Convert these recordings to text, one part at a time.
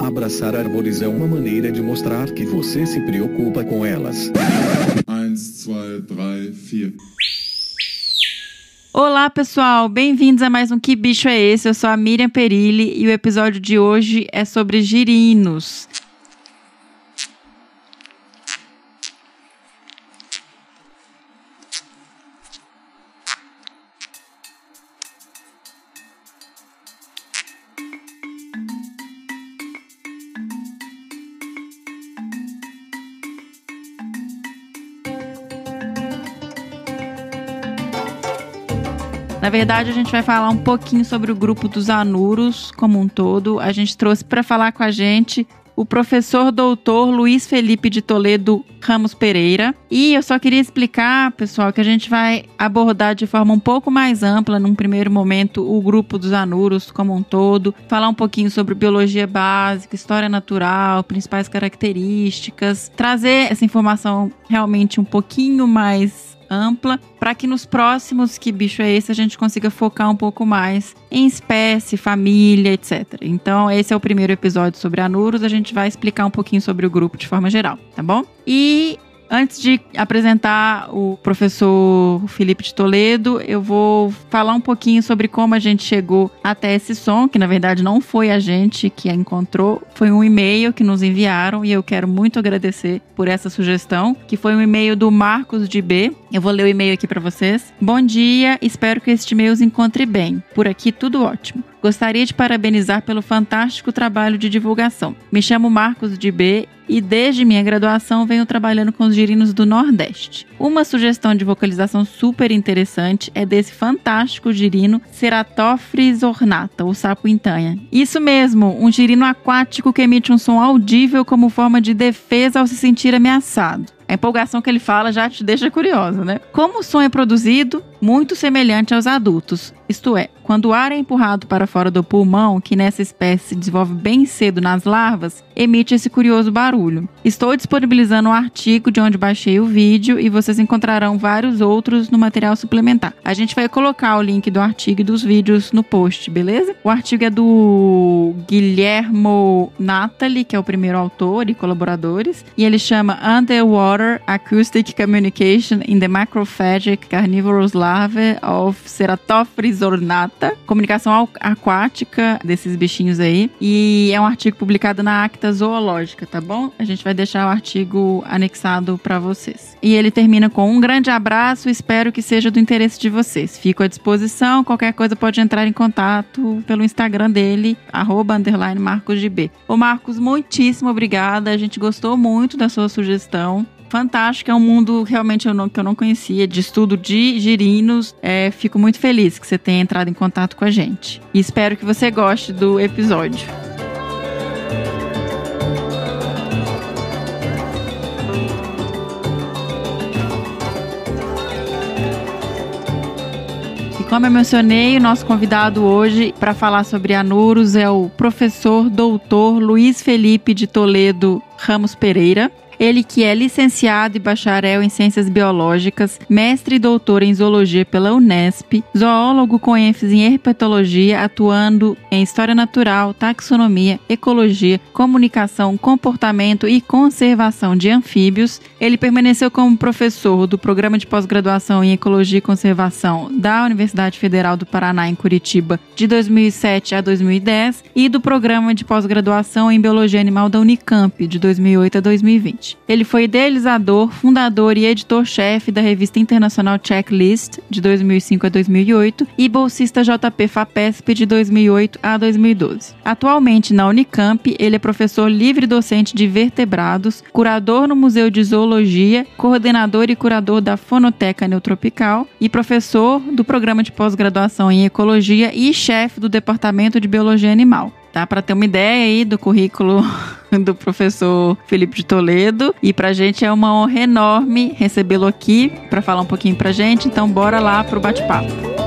Abraçar árvores é uma maneira de mostrar que você se preocupa com elas. 1, 2, 3, 4. Olá, pessoal! Bem-vindos a mais um Que Bicho é Esse? Eu sou a Miriam Perilli e o episódio de hoje é sobre girinos. Na verdade, a gente vai falar um pouquinho sobre o grupo dos Anuros como um todo. A gente trouxe para falar com a gente o professor doutor Luiz Felipe de Toledo Ramos Pereira. E eu só queria explicar, pessoal, que a gente vai abordar de forma um pouco mais ampla, num primeiro momento, o grupo dos anuros como um todo, falar um pouquinho sobre biologia básica, história natural, principais características, trazer essa informação realmente um pouquinho mais ampla, para que nos próximos Que Bicho é Esse a gente consiga focar um pouco mais em espécie, família, etc. Então, esse é o primeiro episódio sobre anuros, a gente vai explicar um pouquinho sobre o grupo de forma geral, tá bom? E Antes de apresentar o professor Felipe de Toledo, eu vou falar um pouquinho sobre como a gente chegou até esse som, que na verdade não foi a gente que a encontrou, foi um e-mail que nos enviaram e eu quero muito agradecer por essa sugestão, que foi um e-mail do Marcos de B. Eu vou ler o e-mail aqui para vocês. Bom dia, espero que este e-mail os encontre bem. Por aqui tudo ótimo. Gostaria de parabenizar pelo fantástico trabalho de divulgação. Me chamo Marcos de B e desde minha graduação venho trabalhando com os girinos do Nordeste. Uma sugestão de vocalização super interessante é desse fantástico girino Ceratophrys ornata, o sapo intanha. Isso mesmo, um girino aquático que emite um som audível como forma de defesa ao se sentir ameaçado. A empolgação que ele fala já te deixa curiosa, né? Como o som é produzido? Muito semelhante aos adultos. Isto é, quando o ar é empurrado para fora do pulmão, que nessa espécie se desenvolve bem cedo nas larvas, emite esse curioso barulho. Estou disponibilizando um artigo de onde baixei o vídeo e vocês encontrarão vários outros no material suplementar. A gente vai colocar o link do artigo e dos vídeos no post, beleza? O artigo é do Guilhermo Natali, que é o primeiro autor e colaboradores, e ele chama Underwater Water Acoustic Communication in the Macrophagic Carnivorous Larvae of Ceratophrys ornata, comunicação aquática desses bichinhos aí, e é um artigo publicado na Acta Zoológica, tá bom? A gente vai deixar o artigo anexado para vocês. E ele termina com um grande abraço, espero que seja do interesse de vocês. Fico à disposição, qualquer coisa pode entrar em contato pelo Instagram dele, arroba, underline Marcos de B. Ô Marcos, muitíssimo obrigada, a gente gostou muito da sua sugestão fantástico, é um mundo realmente eu não, que eu não conhecia, de estudo de girinos. É, fico muito feliz que você tenha entrado em contato com a gente. E espero que você goste do episódio. Como eu mencionei, o nosso convidado hoje para falar sobre anuros é o professor doutor Luiz Felipe de Toledo Ramos Pereira. Ele que é licenciado e bacharel em Ciências Biológicas, mestre e doutor em Zoologia pela Unesp, zoólogo com ênfase em herpetologia, atuando em História Natural, Taxonomia, Ecologia, Comunicação, Comportamento e Conservação de Anfíbios. Ele permaneceu como professor do Programa de Pós-Graduação em Ecologia e Conservação da Universidade Federal do Paraná, em Curitiba, de 2007 a 2010, e do Programa de Pós-Graduação em Biologia Animal da Unicamp, de 2008 a 2020. Ele foi idealizador, fundador e editor-chefe da revista internacional Checklist, de 2005 a 2008, e bolsista JP FAPESP, de 2008 a 2012. Atualmente, na Unicamp, ele é professor livre docente de vertebrados, curador no Museu de Zoologia, coordenador e curador da Fonoteca Neotropical e professor do programa de pós-graduação em Ecologia e chefe do Departamento de Biologia Animal tá? Para ter uma ideia aí do currículo do professor Felipe de Toledo. E pra gente é uma honra enorme recebê-lo aqui para falar um pouquinho pra gente. Então bora lá pro bate-papo.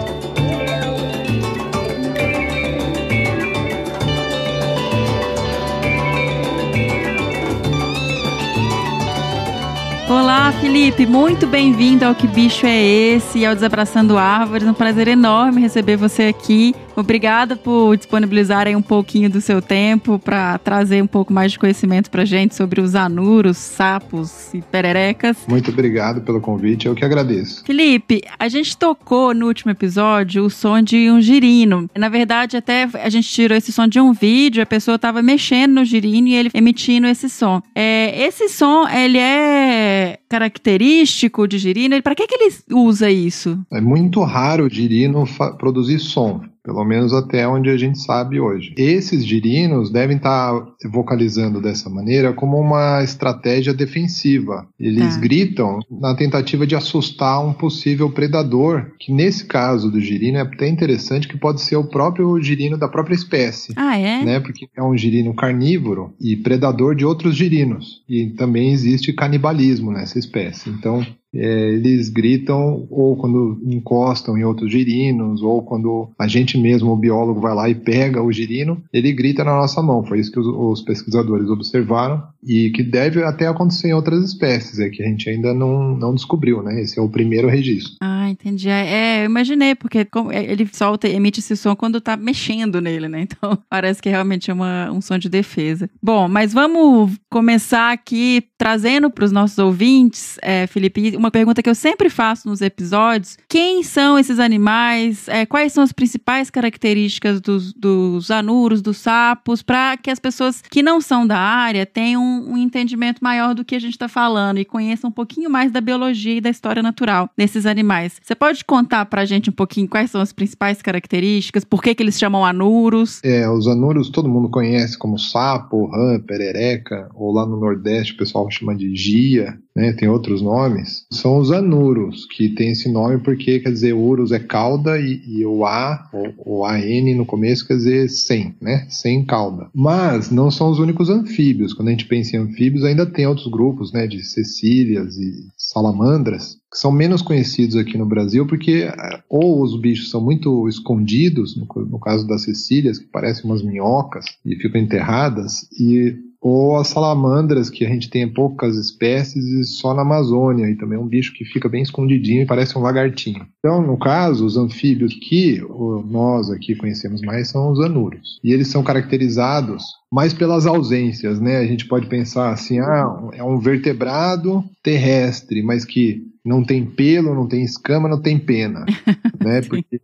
Olá, Felipe, muito bem-vindo ao Que Bicho é Esse e ao Desabraçando Árvores. Um prazer enorme receber você aqui. Obrigada por disponibilizar aí um pouquinho do seu tempo para trazer um pouco mais de conhecimento para gente sobre os anuros, sapos e pererecas. Muito obrigado pelo convite, eu que agradeço. Felipe, a gente tocou no último episódio o som de um girino. Na verdade, até a gente tirou esse som de um vídeo, a pessoa estava mexendo no girino e ele emitindo esse som. É, esse som, ele é característico de girino? Para que, que ele usa isso? É muito raro o girino produzir som pelo menos até onde a gente sabe hoje. Esses girinos devem estar vocalizando dessa maneira como uma estratégia defensiva. Eles tá. gritam na tentativa de assustar um possível predador, que nesse caso do girino é até interessante que pode ser o próprio girino da própria espécie. Ah, é? Né? Porque é um girino carnívoro e predador de outros girinos. E também existe canibalismo nessa espécie. Então, é, eles gritam ou quando encostam em outros girinos, ou quando a gente mesmo, o biólogo, vai lá e pega o girino, ele grita na nossa mão. Foi isso que os, os pesquisadores observaram e que deve até acontecer em outras espécies, é que a gente ainda não, não descobriu, né? Esse é o primeiro registro. Ah, entendi. É, é eu imaginei, porque é, ele solta, emite esse som quando tá mexendo nele, né? Então parece que realmente é uma, um som de defesa. Bom, mas vamos começar aqui trazendo para os nossos ouvintes, é, Felipe, uma pergunta que eu sempre faço nos episódios: quem são esses animais? É, quais são as principais características dos, dos anuros, dos sapos, para que as pessoas que não são da área tenham um, entendimento maior do que a gente está falando e conheçam um pouquinho mais da biologia e da história natural desses animais. Você pode contar para a gente um pouquinho quais são as principais características? Por que, que eles chamam anuros? É, os anuros todo mundo conhece como sapo, rã, perereca, ou lá no Nordeste o pessoal chama de gia, né, tem outros nomes, são os anuros, que tem esse nome porque, quer dizer, urus é cauda e, e o A, o, o AN no começo quer dizer sem, né, sem cauda. Mas não são os únicos anfíbios, quando a gente pensa em anfíbios ainda tem outros grupos, né, de cecílias e salamandras, que são menos conhecidos aqui no Brasil, porque eh, ou os bichos são muito escondidos, no, no caso das cecílias, que parecem umas minhocas e ficam enterradas, e ou as salamandras, que a gente tem poucas espécies e só na Amazônia, e também é um bicho que fica bem escondidinho e parece um lagartinho. Então, no caso, os anfíbios que nós aqui conhecemos mais são os anuros. E eles são caracterizados mais pelas ausências, né? A gente pode pensar assim, ah, é um vertebrado terrestre, mas que não tem pelo, não tem escama, não tem pena, né? Porque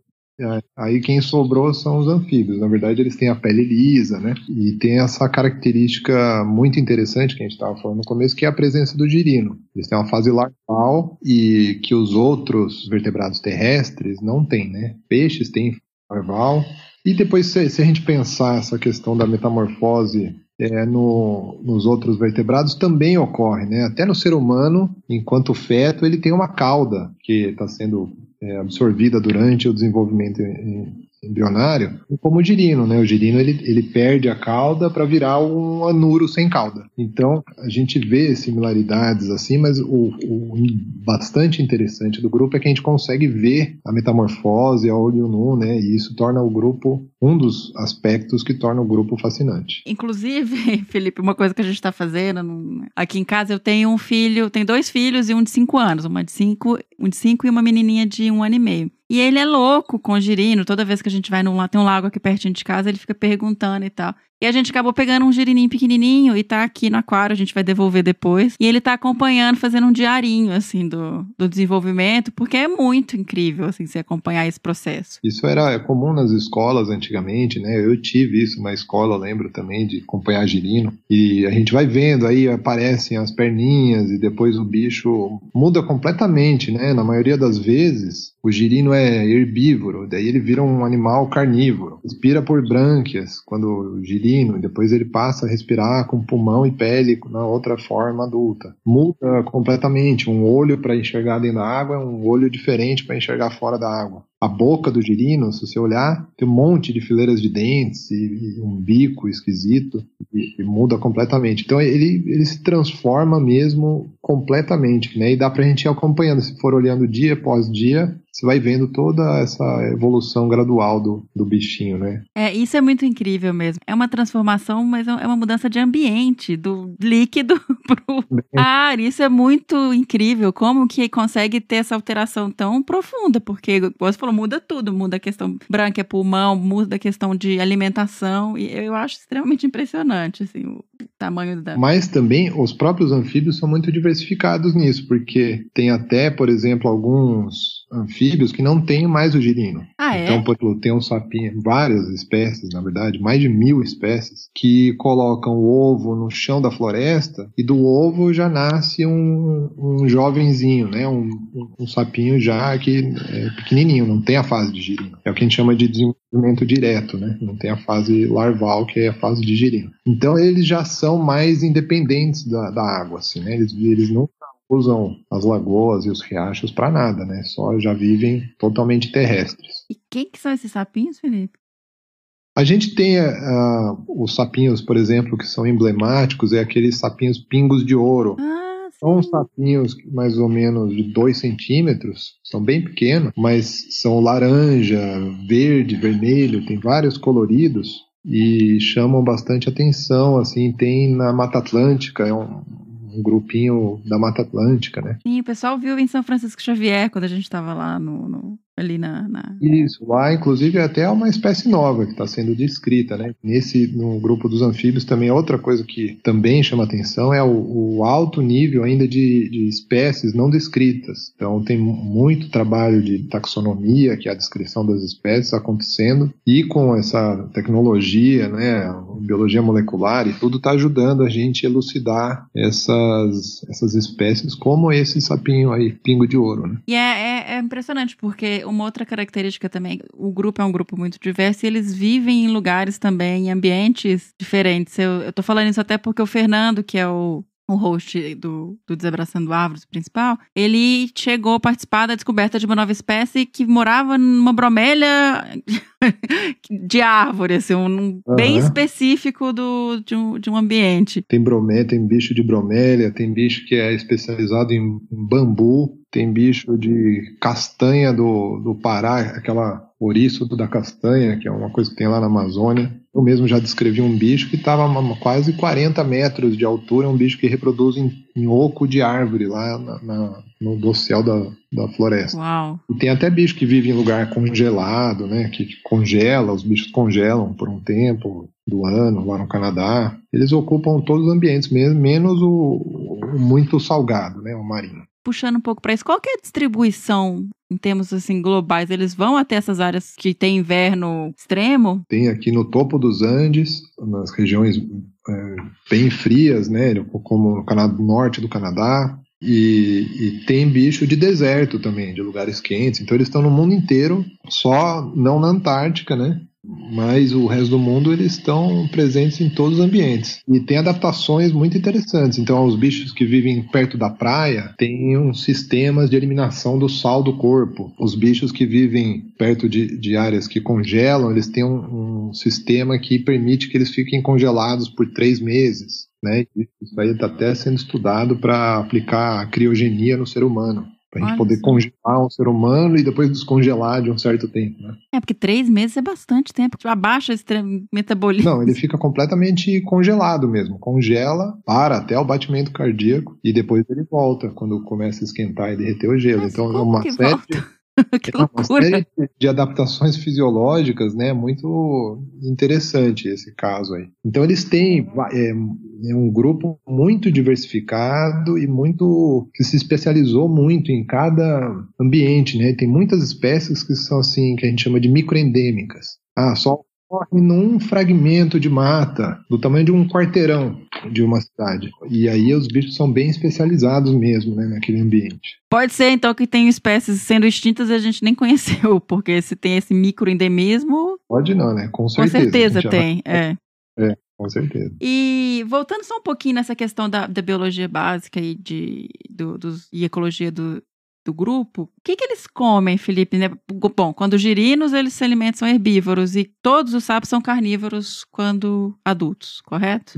aí quem sobrou são os anfíbios. Na verdade, eles têm a pele lisa, né? E tem essa característica muito interessante que a gente estava falando no começo, que é a presença do girino. Eles têm uma fase larval e que os outros vertebrados terrestres não têm, né? Peixes têm larval. E depois, se, se a gente pensar essa questão da metamorfose é, no, nos outros vertebrados também ocorre, né? Até no ser humano, enquanto feto, ele tem uma cauda que está sendo é, absorvida durante o desenvolvimento embrionário, como o girino, né? O girino ele, ele perde a cauda para virar um anuro sem cauda. Então a gente vê similaridades assim, mas o, o, bastante interessante do grupo é que a gente consegue ver a metamorfose a olho nu, né? E isso torna o grupo um dos aspectos que torna o grupo fascinante. Inclusive, Felipe, uma coisa que a gente está fazendo aqui em casa, eu tenho um filho, tenho dois filhos e um de cinco anos, uma de cinco, um de cinco e uma menininha de um ano e meio. E ele é louco com girino. Toda vez que a gente vai num tem um lago aqui pertinho de casa, ele fica perguntando e tal. E a gente acabou pegando um girininho pequenininho e tá aqui no aquário, a gente vai devolver depois. E ele tá acompanhando, fazendo um diarinho, assim, do, do desenvolvimento, porque é muito incrível, assim, se acompanhar esse processo. Isso era comum nas escolas antigamente, né? Eu tive isso na escola, lembro também, de acompanhar girino. E a gente vai vendo, aí aparecem as perninhas e depois o bicho muda completamente, né? Na maioria das vezes, o girino é herbívoro, daí ele vira um animal carnívoro. Respira por brânquias, quando o girino e depois ele passa a respirar com pulmão e pele na outra forma adulta. Muda completamente. Um olho para enxergar dentro da água é um olho diferente para enxergar fora da água. A boca do girino, se você olhar, tem um monte de fileiras de dentes e, e um bico esquisito e, e, muda completamente. Então ele, ele se transforma mesmo completamente, né? E dá pra gente ir acompanhando, se for olhando dia após dia, você vai vendo toda essa evolução gradual do, do bichinho, né? É, isso é muito incrível mesmo. É uma transformação, mas é uma mudança de ambiente, do líquido pro ar. Isso é muito incrível. Como que consegue ter essa alteração tão profunda? Porque, como você falou, muda tudo. Muda a questão branca, é pulmão, muda a questão de alimentação. E eu acho extremamente impressionante, assim, o tamanho da... Mas também os próprios anfíbios são muito diversificados nisso, porque tem até, por exemplo, alguns anfíbios que não têm mais o girino. Ah, é? Então, por exemplo, tem um sapinho, várias espécies, na verdade, mais de mil espécies, que colocam o ovo no chão da floresta e do ovo já nasce um, um jovenzinho, né? Um, um, sapinho já que é pequenininho, não tem a fase de girino. É o que a gente chama de desenvolvimento direto, né? Não tem a fase larval, que é a fase de girino. Então, eles já são mais independentes da, da água, assim, né? Eles, eles não usam as lagoas e os riachos para nada, né? Só já vivem totalmente terrestres. E quem que são esses sapinhos, Felipe? A gente tem uh, os sapinhos, por exemplo, que são emblemáticos, é aqueles sapinhos pingos de ouro. Ah. São sapinhos mais ou menos de 2 centímetros, são bem pequenos, mas são laranja, verde, vermelho, tem vários coloridos e chamam bastante atenção. Assim, tem na Mata Atlântica, é um, um grupinho da Mata Atlântica, né? Sim, o pessoal viu em São Francisco Xavier quando a gente estava lá no, no, ali na, na, Isso, lá inclusive até é uma espécie nova que está sendo descrita, né? Nesse, no grupo dos anfíbios também, outra coisa que também chama atenção é o, o alto nível ainda de, de, espécies não descritas. Então tem muito trabalho de taxonomia, que é a descrição das espécies acontecendo, e com essa tecnologia, né, biologia molecular e tudo está ajudando a gente a elucidar essas, essas espécies como esse sapinho aí, pingo de ouro, né? E é, é, é impressionante, porque uma outra característica também, o grupo é um grupo muito diverso e eles vivem em lugares também, em ambientes diferentes. Eu, eu tô falando isso até porque o Fernando, que é o o host do, do Desabraçando Árvores principal, ele chegou a participar da descoberta de uma nova espécie que morava numa bromélia de árvore, assim, um, uhum. bem específico do, de, um, de um ambiente. Tem bromélia, tem bicho de bromélia, tem bicho que é especializado em, em bambu, tem bicho de castanha do, do Pará, aquela ouriço da castanha, que é uma coisa que tem lá na Amazônia. Eu mesmo já descrevi um bicho que estava a quase 40 metros de altura, um bicho que reproduz em, em oco de árvore lá na, na, no dossel da, da floresta. Uau. E tem até bicho que vive em lugar congelado, né? Que, que congela, os bichos congelam por um tempo do ano lá no Canadá. Eles ocupam todos os ambientes mesmo, menos o, o muito salgado, né? O marinho puxando um pouco para isso, qual que é a distribuição em termos assim globais? Eles vão até essas áreas que tem inverno extremo? Tem aqui no topo dos Andes, nas regiões é, bem frias, né, como no norte do Canadá, e, e, tem bicho de deserto também, de lugares quentes. Então eles estão no mundo inteiro, só não na Antártica, né? Mas o resto do mundo eles estão presentes em todos os ambientes e tem adaptações muito interessantes. Então, os bichos que vivem perto da praia têm uns sistemas de eliminação do sal do corpo. Os bichos que vivem perto de, de áreas que congelam, eles têm um, um sistema que permite que eles fiquem congelados por três meses. Né? Isso aí está até sendo estudado para aplicar a criogenia no ser humano. Pra gente poder congelar um ser humano e depois descongelar de um certo tempo, né? É, porque três meses é bastante tempo. Tipo, abaixa esse metabolismo. Não, ele fica completamente congelado mesmo. Congela, para até o batimento cardíaco e depois ele volta quando começa a esquentar e derreter o gelo. Mas então, é uma série. Volta? que é uma série de adaptações fisiológicas, né? Muito interessante esse caso aí. Então eles têm é, é um grupo muito diversificado e muito que se especializou muito em cada ambiente, né? Tem muitas espécies que são assim que a gente chama de microendêmicas. Ah, só ocorre num fragmento de mata do tamanho de um quarteirão de uma cidade. E aí os bichos são bem especializados mesmo, né, naquele ambiente. Pode ser então que tem espécies sendo extintas e a gente nem conheceu, porque se tem esse microendemismo. Pode não, né? Com certeza. Com certeza tem, é. É, com certeza. E voltando só um pouquinho nessa questão da, da biologia básica e, de, do, dos, e ecologia do, do grupo, o que, que eles comem, Felipe? Né? Bom, quando os girinos, eles se alimentam, são herbívoros, e todos os sapos são carnívoros quando adultos, correto?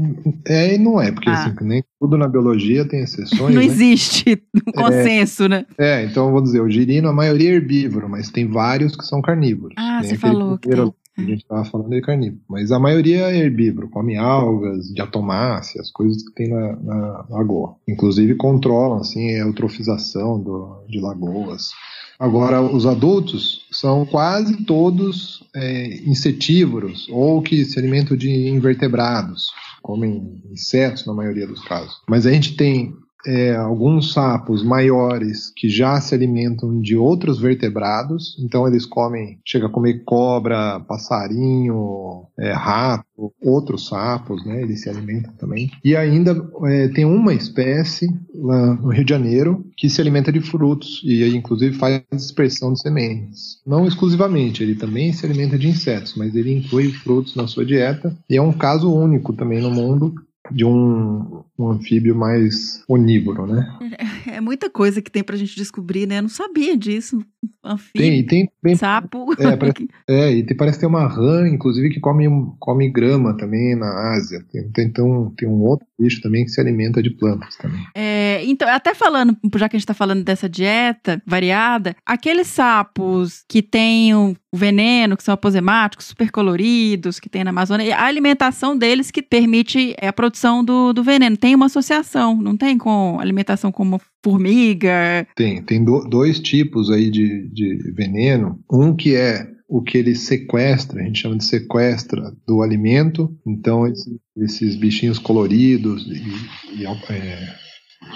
É e não é, porque Ah. assim, nem tudo na biologia tem exceções, Não né? existe um consenso, né? É, então eu vou dizer, o girino, a maioria é herbívoro, mas tem vários que são carnívoros. Ah, Nem você falou que tem. A gente estava falando é carnívoro. Mas a maioria é herbívoro, come algas, diatomáceas, coisas que tem na, na lagoa. Inclusive controlam assim, a eutrofização do, de lagoas. Agora, os adultos são quase todos é, insetívoros ou que se alimentam de invertebrados, comem insetos na maioria dos casos. Mas a gente tem é, alguns sapos maiores que já se alimentam de outros vertebrados, então eles comem, chega a comer cobra, passarinho, é, rato, outros sapos, né? Eles se alimentam também. E ainda é, tem uma espécie lá no Rio de Janeiro que se alimenta de frutos e inclusive faz dispersão de sementes. Não exclusivamente, ele também se alimenta de insetos, mas ele inclui frutos na sua dieta e é um caso único também no mundo de um, um anfíbio mais onívoro, né? É muita coisa que tem pra gente descobrir, né? Eu não sabia disso. Tem, Anfíbio, e tem bem sapo. É, parece- É, e tem, parece ter uma rã, inclusive, que come, come grama também na Ásia. Tem, tem, então, tem um outro bicho também que se alimenta de plantas também. É, então, até falando, já que a gente tá falando dessa dieta variada, aqueles sapos que têm o veneno, que são aposemáticos, super coloridos, que tem na Amazônia, a alimentação deles que permite é, a produção do, do veneno. Tem uma associação, não tem com alimentação como formiga. Tem, tem do- dois tipos aí de, de veneno. Um que é o que ele sequestra, a gente chama de sequestra do alimento. Então, esse- esses bichinhos coloridos e, e, é,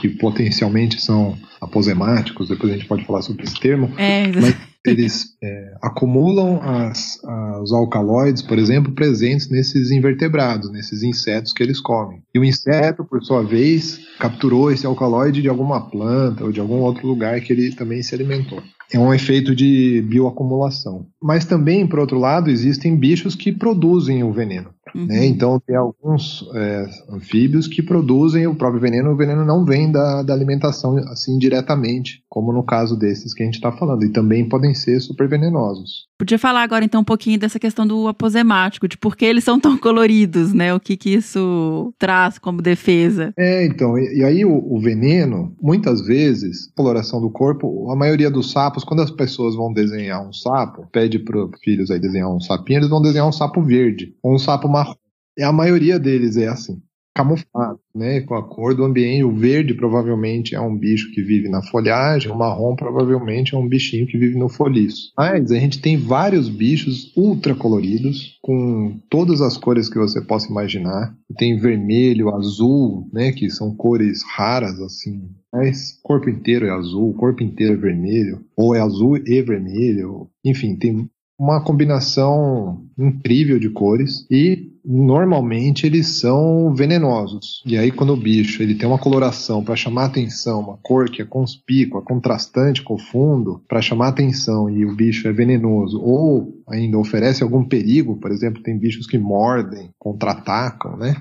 que potencialmente são aposemáticos, depois a gente pode falar sobre esse termo, É, Mas eles é, acumulam as, os alcaloides, por exemplo, presentes nesses invertebrados, nesses insetos que eles comem. E o inseto, por sua vez, capturou esse alcaloide de alguma planta ou de algum outro lugar que ele também se alimentou. É um efeito de bioacumulação. Mas também, por outro lado, existem bichos que produzem o veneno. Uhum. né? Então, tem alguns é, anfíbios que produzem o próprio veneno, o veneno não vem da, da alimentação assim diretamente, como no caso desses que a gente está falando, e também podem ser super venenosos. Podia falar agora então um pouquinho dessa questão do aposemático, de por que eles são tão coloridos, né? O que que isso traz como defesa. É, então, e, e aí o, o veneno, muitas vezes, coloração do corpo, a maioria dos sapos, quando as pessoas vão desenhar um sapo, pede para os filhos aí desenhar um sapinho, eles vão desenhar um sapo verde, ou um sapo marrom. E a maioria deles é assim. Camuflado, né, com a cor do ambiente. O verde provavelmente é um bicho que vive na folhagem, o marrom provavelmente é um bichinho que vive no foliço. Mas a gente tem vários bichos ultra coloridos, com todas as cores que você possa imaginar. Tem vermelho, azul, né, que são cores raras assim. Mas corpo inteiro é azul, o corpo inteiro é vermelho, ou é azul e vermelho. Enfim, tem uma combinação incrível de cores e normalmente eles são venenosos. E aí quando o bicho ele tem uma coloração para chamar atenção, uma cor que é conspícua, contrastante com o fundo, para chamar atenção e o bicho é venenoso ou ainda oferece algum perigo, por exemplo, tem bichos que mordem, contra-atacam, né?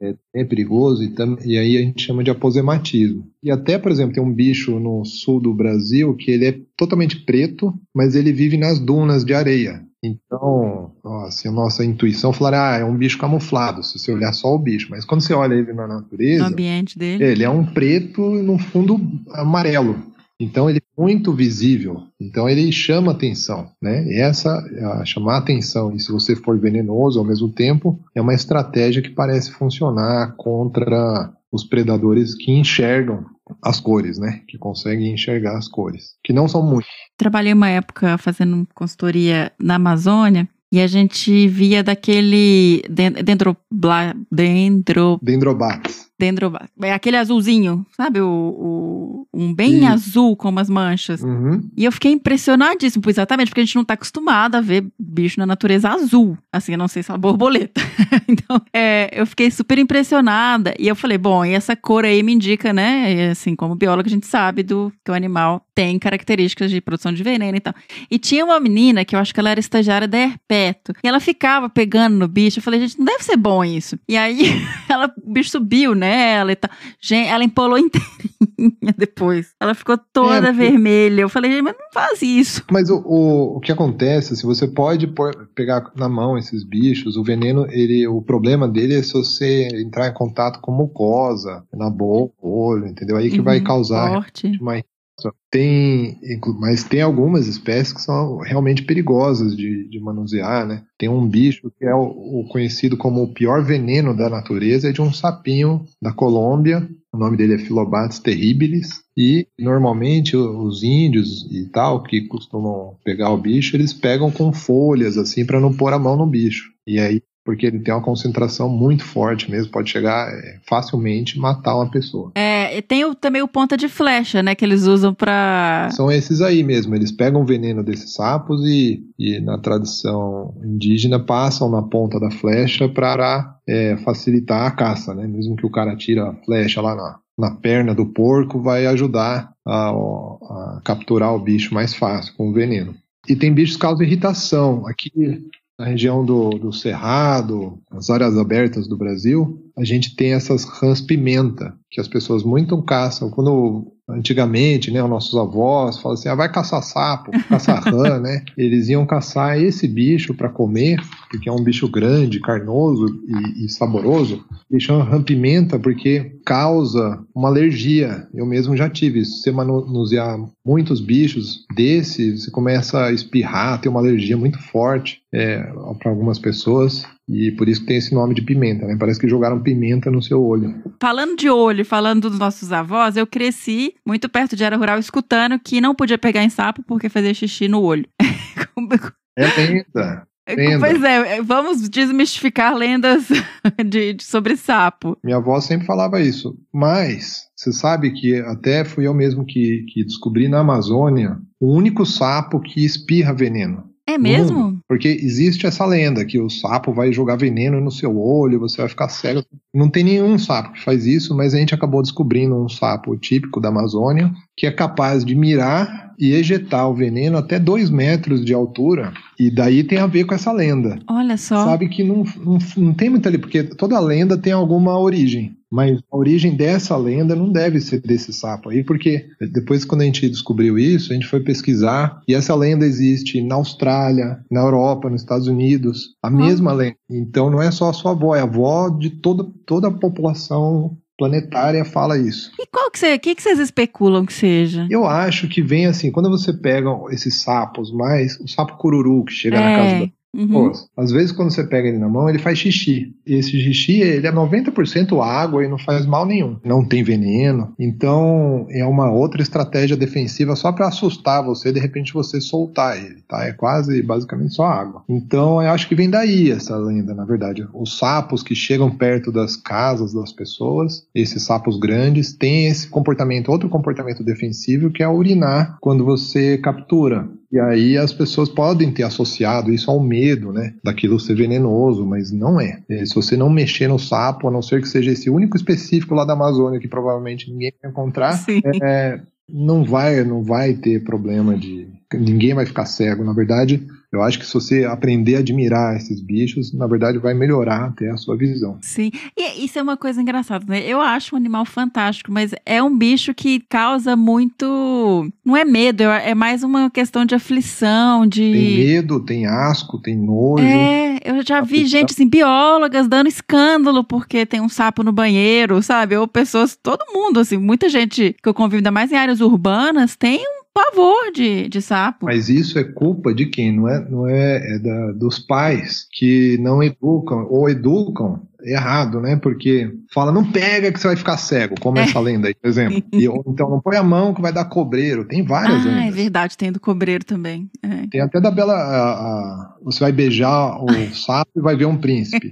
É, é perigoso e, tam, e aí a gente chama de aposematismo. E até, por exemplo, tem um bicho no sul do Brasil que ele é totalmente preto, mas ele vive nas dunas de areia. Então, assim, a nossa intuição falar, ah, é um bicho camuflado, se você olhar só o bicho. Mas quando você olha ele na natureza, No ambiente dele. ele é um preto no fundo amarelo. Então ele é muito visível. Então ele chama atenção, né? E essa a chamar atenção e se você for venenoso ao mesmo tempo é uma estratégia que parece funcionar contra os predadores que enxergam as cores, né? Que conseguem enxergar as cores, que não são muitos. Trabalhei uma época fazendo consultoria na Amazônia e a gente via daquele dendrobla, dendro, dendrobates. Dendrobates. É aquele azulzinho, sabe? O, o um bem Sim. azul com umas manchas. Uhum. E eu fiquei impressionadíssimo, exatamente, porque a gente não tá acostumado a ver bicho na natureza azul. Assim, eu não sei se é uma borboleta. então, é, eu fiquei super impressionada. E eu falei, bom, e essa cor aí me indica, né? E, assim, como biólogo, a gente sabe do que o animal tem características de produção de veneno e tal. E tinha uma menina que eu acho que ela era estagiária da Herpeto. E ela ficava pegando no bicho. Eu falei, gente, não deve ser bom isso. E aí, ela, o bicho subiu, né? Nela e tal. Gente, ela empolou inteirinha depois. Ela ficou toda É, vermelha. Eu falei, mas não faz isso. Mas o, o, o que acontece, se você pode pôr- pegar na mão esses bichos, o veneno, ele, o problema dele é se você entrar em contato com mucosa, na boca, olho, entendeu? Aí que vai Uhum, causar Forte. uma. Tem, mas tem algumas espécies que são realmente perigosas de, de manusear, né? Tem um bicho que é o, o conhecido como o pior veneno da natureza, é de um sapinho da Colômbia. O nome dele é Philobates terribilis. E normalmente os índios e tal que costumam pegar o bicho, eles pegam com folhas assim para não pôr a mão no bicho. E aí porque ele tem uma concentração muito forte mesmo, pode chegar é, facilmente matar uma pessoa. É, e tem o- também o ponta de flecha, né? Que eles usam pra. São esses aí mesmo, eles pegam o veneno desses sapos e, e na tradição indígena passam na ponta da flecha para facilitar a caça, né? Mesmo que o cara tira a flecha lá na, na perna do porco, vai ajudar a, a capturar o bicho mais fácil com o veneno. E tem bichos que causam irritação. Aqui na região do, do Cerrado, nas áreas abertas do Brasil, a gente tem essas rãs pimenta, que as pessoas muito caçam. Quando antigamente, né, os nossos avós falavam assim, ah, vai caçar sapo, caçar rã, né? Eles iam caçar esse bicho para comer, porque é um bicho grande, carnoso e, e saboroso. Eles chamam rã pimenta porque causa uma alergia. Eu mesmo já tive isso. Se você manusear muitos bichos desse, você começa a espirrar, ter uma alergia muito forte é, para algumas pessoas. E por isso que tem esse nome de pimenta, né? Parece que jogaram pimenta no seu olho. Falando de olho, falando dos nossos avós, eu cresci muito perto de área rural escutando que não podia pegar em sapo porque fazia xixi no olho. É lenda. Lenda. pois é, vamos desmistificar lendas de, de- sobre sapo. Minha avó sempre falava isso. Mas você sabe que até fui eu mesmo que, que descobri na Amazônia o único sapo que espirra veneno. É mesmo? mundo. Porque existe essa lenda que o sapo vai jogar veneno no seu olho, você vai ficar cego. Não tem nenhum sapo que faz isso, mas a gente acabou descobrindo um sapo típico da Amazônia que é capaz de mirar e ejetar o veneno até dois metros de altura. E daí tem a ver com essa lenda. Olha só. Sabe que não, não, não tem muita ali, porque toda lenda tem alguma origem. Mas a origem dessa lenda não deve ser desse sapo aí, porque depois, quando a gente descobriu isso, a gente foi pesquisar e essa lenda existe na Austrália, na Europa, nos Estados Unidos, a mesma lenda. Então não é só a sua avó, é a avó de toda, toda a população planetária fala isso. E qual que, você, que, que vocês especulam que seja? Eu acho que vem assim, quando você pega esses sapos mais, o sapo cururu que chega na casa da É. Uhum. Pô, às vezes quando você pega ele na mão, ele faz xixi. E esse xixi, ele é 90% água e não faz mal nenhum. Não tem veneno. Então, é uma outra estratégia defensiva só para assustar você, de repente você soltar ele, tá? É quase, basicamente, só água. Então, eu acho que vem daí essa lenda, na verdade. Os sapos que chegam perto das casas das pessoas, esses sapos grandes, têm esse comportamento, outro comportamento defensivo, que é urinar quando você captura. E aí as pessoas podem ter associado isso ao medo, né? Daquilo ser venenoso, mas não é. É, Se você não mexer no sapo, a não ser que seja esse único específico lá da Amazônia que provavelmente ninguém vai encontrar, é, não vai, não vai ter problema de ninguém vai ficar cego. Na verdade, eu acho que se você aprender a admirar esses bichos, na verdade vai melhorar até a sua visão. Sim. E isso é uma coisa engraçada, né? Eu acho um animal fantástico, mas é um bicho que causa muito. Não é medo, é mais uma questão de aflição, de. Tem medo, tem asco, tem nojo. É, eu já vi Aflição. gente, assim, biólogas dando escândalo porque tem um sapo no banheiro, sabe? Ou pessoas, todo mundo, assim, muita gente que eu convivo, ainda mais em áreas urbanas, tem um pavor de, de sapo. Mas isso é culpa de quem? Não é, não é, é da- dos pais que não educam ou educam errado, né? Porque fala, não pega que você vai ficar cego, como É. essa lenda aí, por exemplo. E, ou então não põe a mão que vai dar cobreiro. Tem várias Ah, é lendas. verdade, tem do cobreiro também. É. Tem até da Bela. a- a- você vai beijar o sapo e vai ver um príncipe.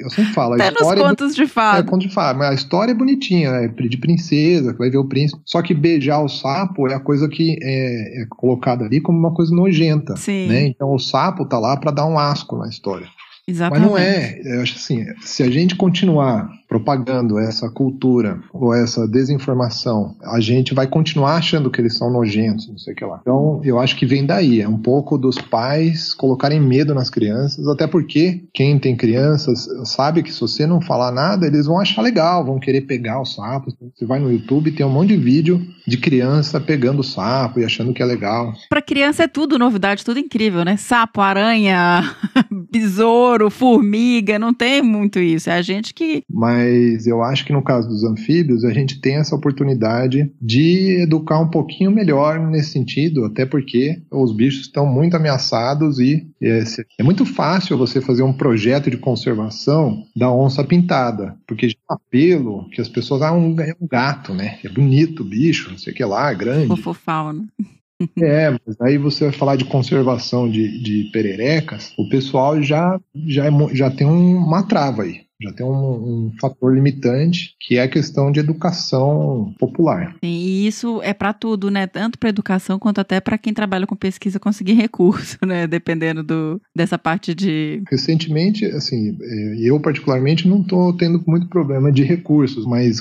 Eu sempre falo, Até nos é contos de é fada. conto de fada, mas a história é bonitinha, é de princesa, que vai ver o príncipe. Só que beijar o sapo é a coisa que é, é colocada ali como uma coisa nojenta. Sim. né? Então o sapo tá lá para dar um asco na história. Exatamente. Mas não é. Eu acho assim, se a gente continuar propagando essa cultura ou essa desinformação, a gente vai continuar achando que eles são nojentos, não sei o que lá. Então, eu acho que vem daí, é um pouco dos pais colocarem medo nas crianças, até porque quem tem crianças sabe que se você não falar nada, eles vão achar legal, vão querer pegar os sapos. Você vai no YouTube, tem um monte de vídeo de criança pegando sapo e achando que é legal. Para criança é tudo novidade, tudo incrível, né? Sapo, aranha, besouro, formiga, não tem muito isso. É a gente que. Mas eu acho que no caso dos anfíbios, a gente tem essa oportunidade de educar um pouquinho melhor nesse sentido, até porque os bichos estão muito ameaçados e é, é muito fácil você fazer um projeto de conservação da onça pintada, porque já é pelo que as pessoas ah, um, é um gato, né? É bonito o bicho, não sei o que lá, é grande. Fofofauna. É, mas aí você vai falar de conservação de, de pererecas, o pessoal já, já, é, já tem uma trava aí já tem um, um, fator limitante que é a questão de educação popular. Sim, e isso é para tudo, né? Tanto para educação quanto até para quem trabalha com pesquisa conseguir recurso, né? Dependendo do, dessa parte de. Recentemente, assim, é, eu particularmente não estou tendo muito problema de recursos, mas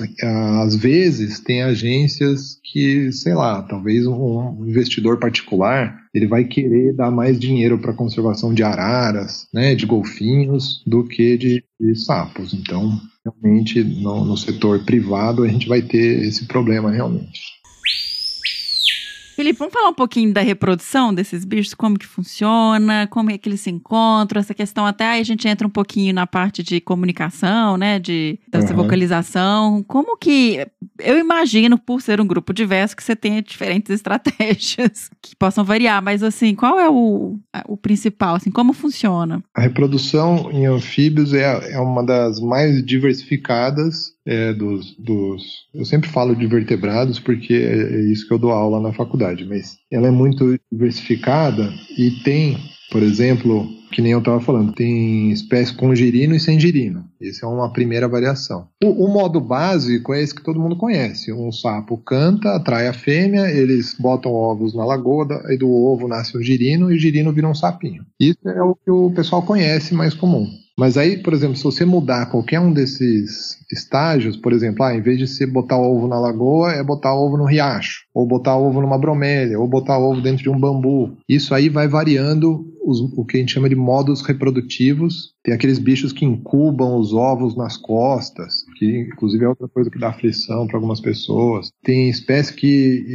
às vezes tem agências que, sei lá, talvez um investidor particular ele vai querer dar mais dinheiro para conservação de araras, né, de golfinhos, do que de, de sapos. Então, realmente, no, no setor privado, a gente vai ter esse problema realmente. Felipe, vamos falar um pouquinho da reprodução desses bichos, como que funciona, como é que eles se encontram, essa questão até aí a gente entra um pouquinho na parte de comunicação, né, de dessa uhum. vocalização, como que eu imagino por ser um grupo diverso que você tenha diferentes estratégias que possam variar, mas assim, qual é o, o principal, assim, como funciona? A reprodução em anfíbios é, é uma das mais diversificadas é, dos, dos, Eu sempre falo de vertebrados porque é, é, isso que eu dou aula na faculdade, mas ela é muito diversificada e tem, por exemplo, que nem eu estava falando, tem espécies com girino e sem girino. Essa é uma primeira variação. O, o, modo básico é esse que todo mundo conhece. Um sapo canta, atrai a fêmea, eles botam ovos na lagoa, aí do ovo nasce um girino e o girino vira um sapinho. Isso é o que o pessoal conhece mais comum. Mas aí, por exemplo, se você mudar qualquer um desses estágios, por exemplo, ah, em vez de você botar ovo na lagoa, é botar ovo no riacho, ou botar ovo numa bromélia, ou botar ovo dentro de um bambu. Isso aí vai variando os, o que a gente chama de modos reprodutivos. Tem aqueles bichos que incubam os ovos nas costas, que inclusive é outra coisa que dá aflição para algumas pessoas. Tem espécie que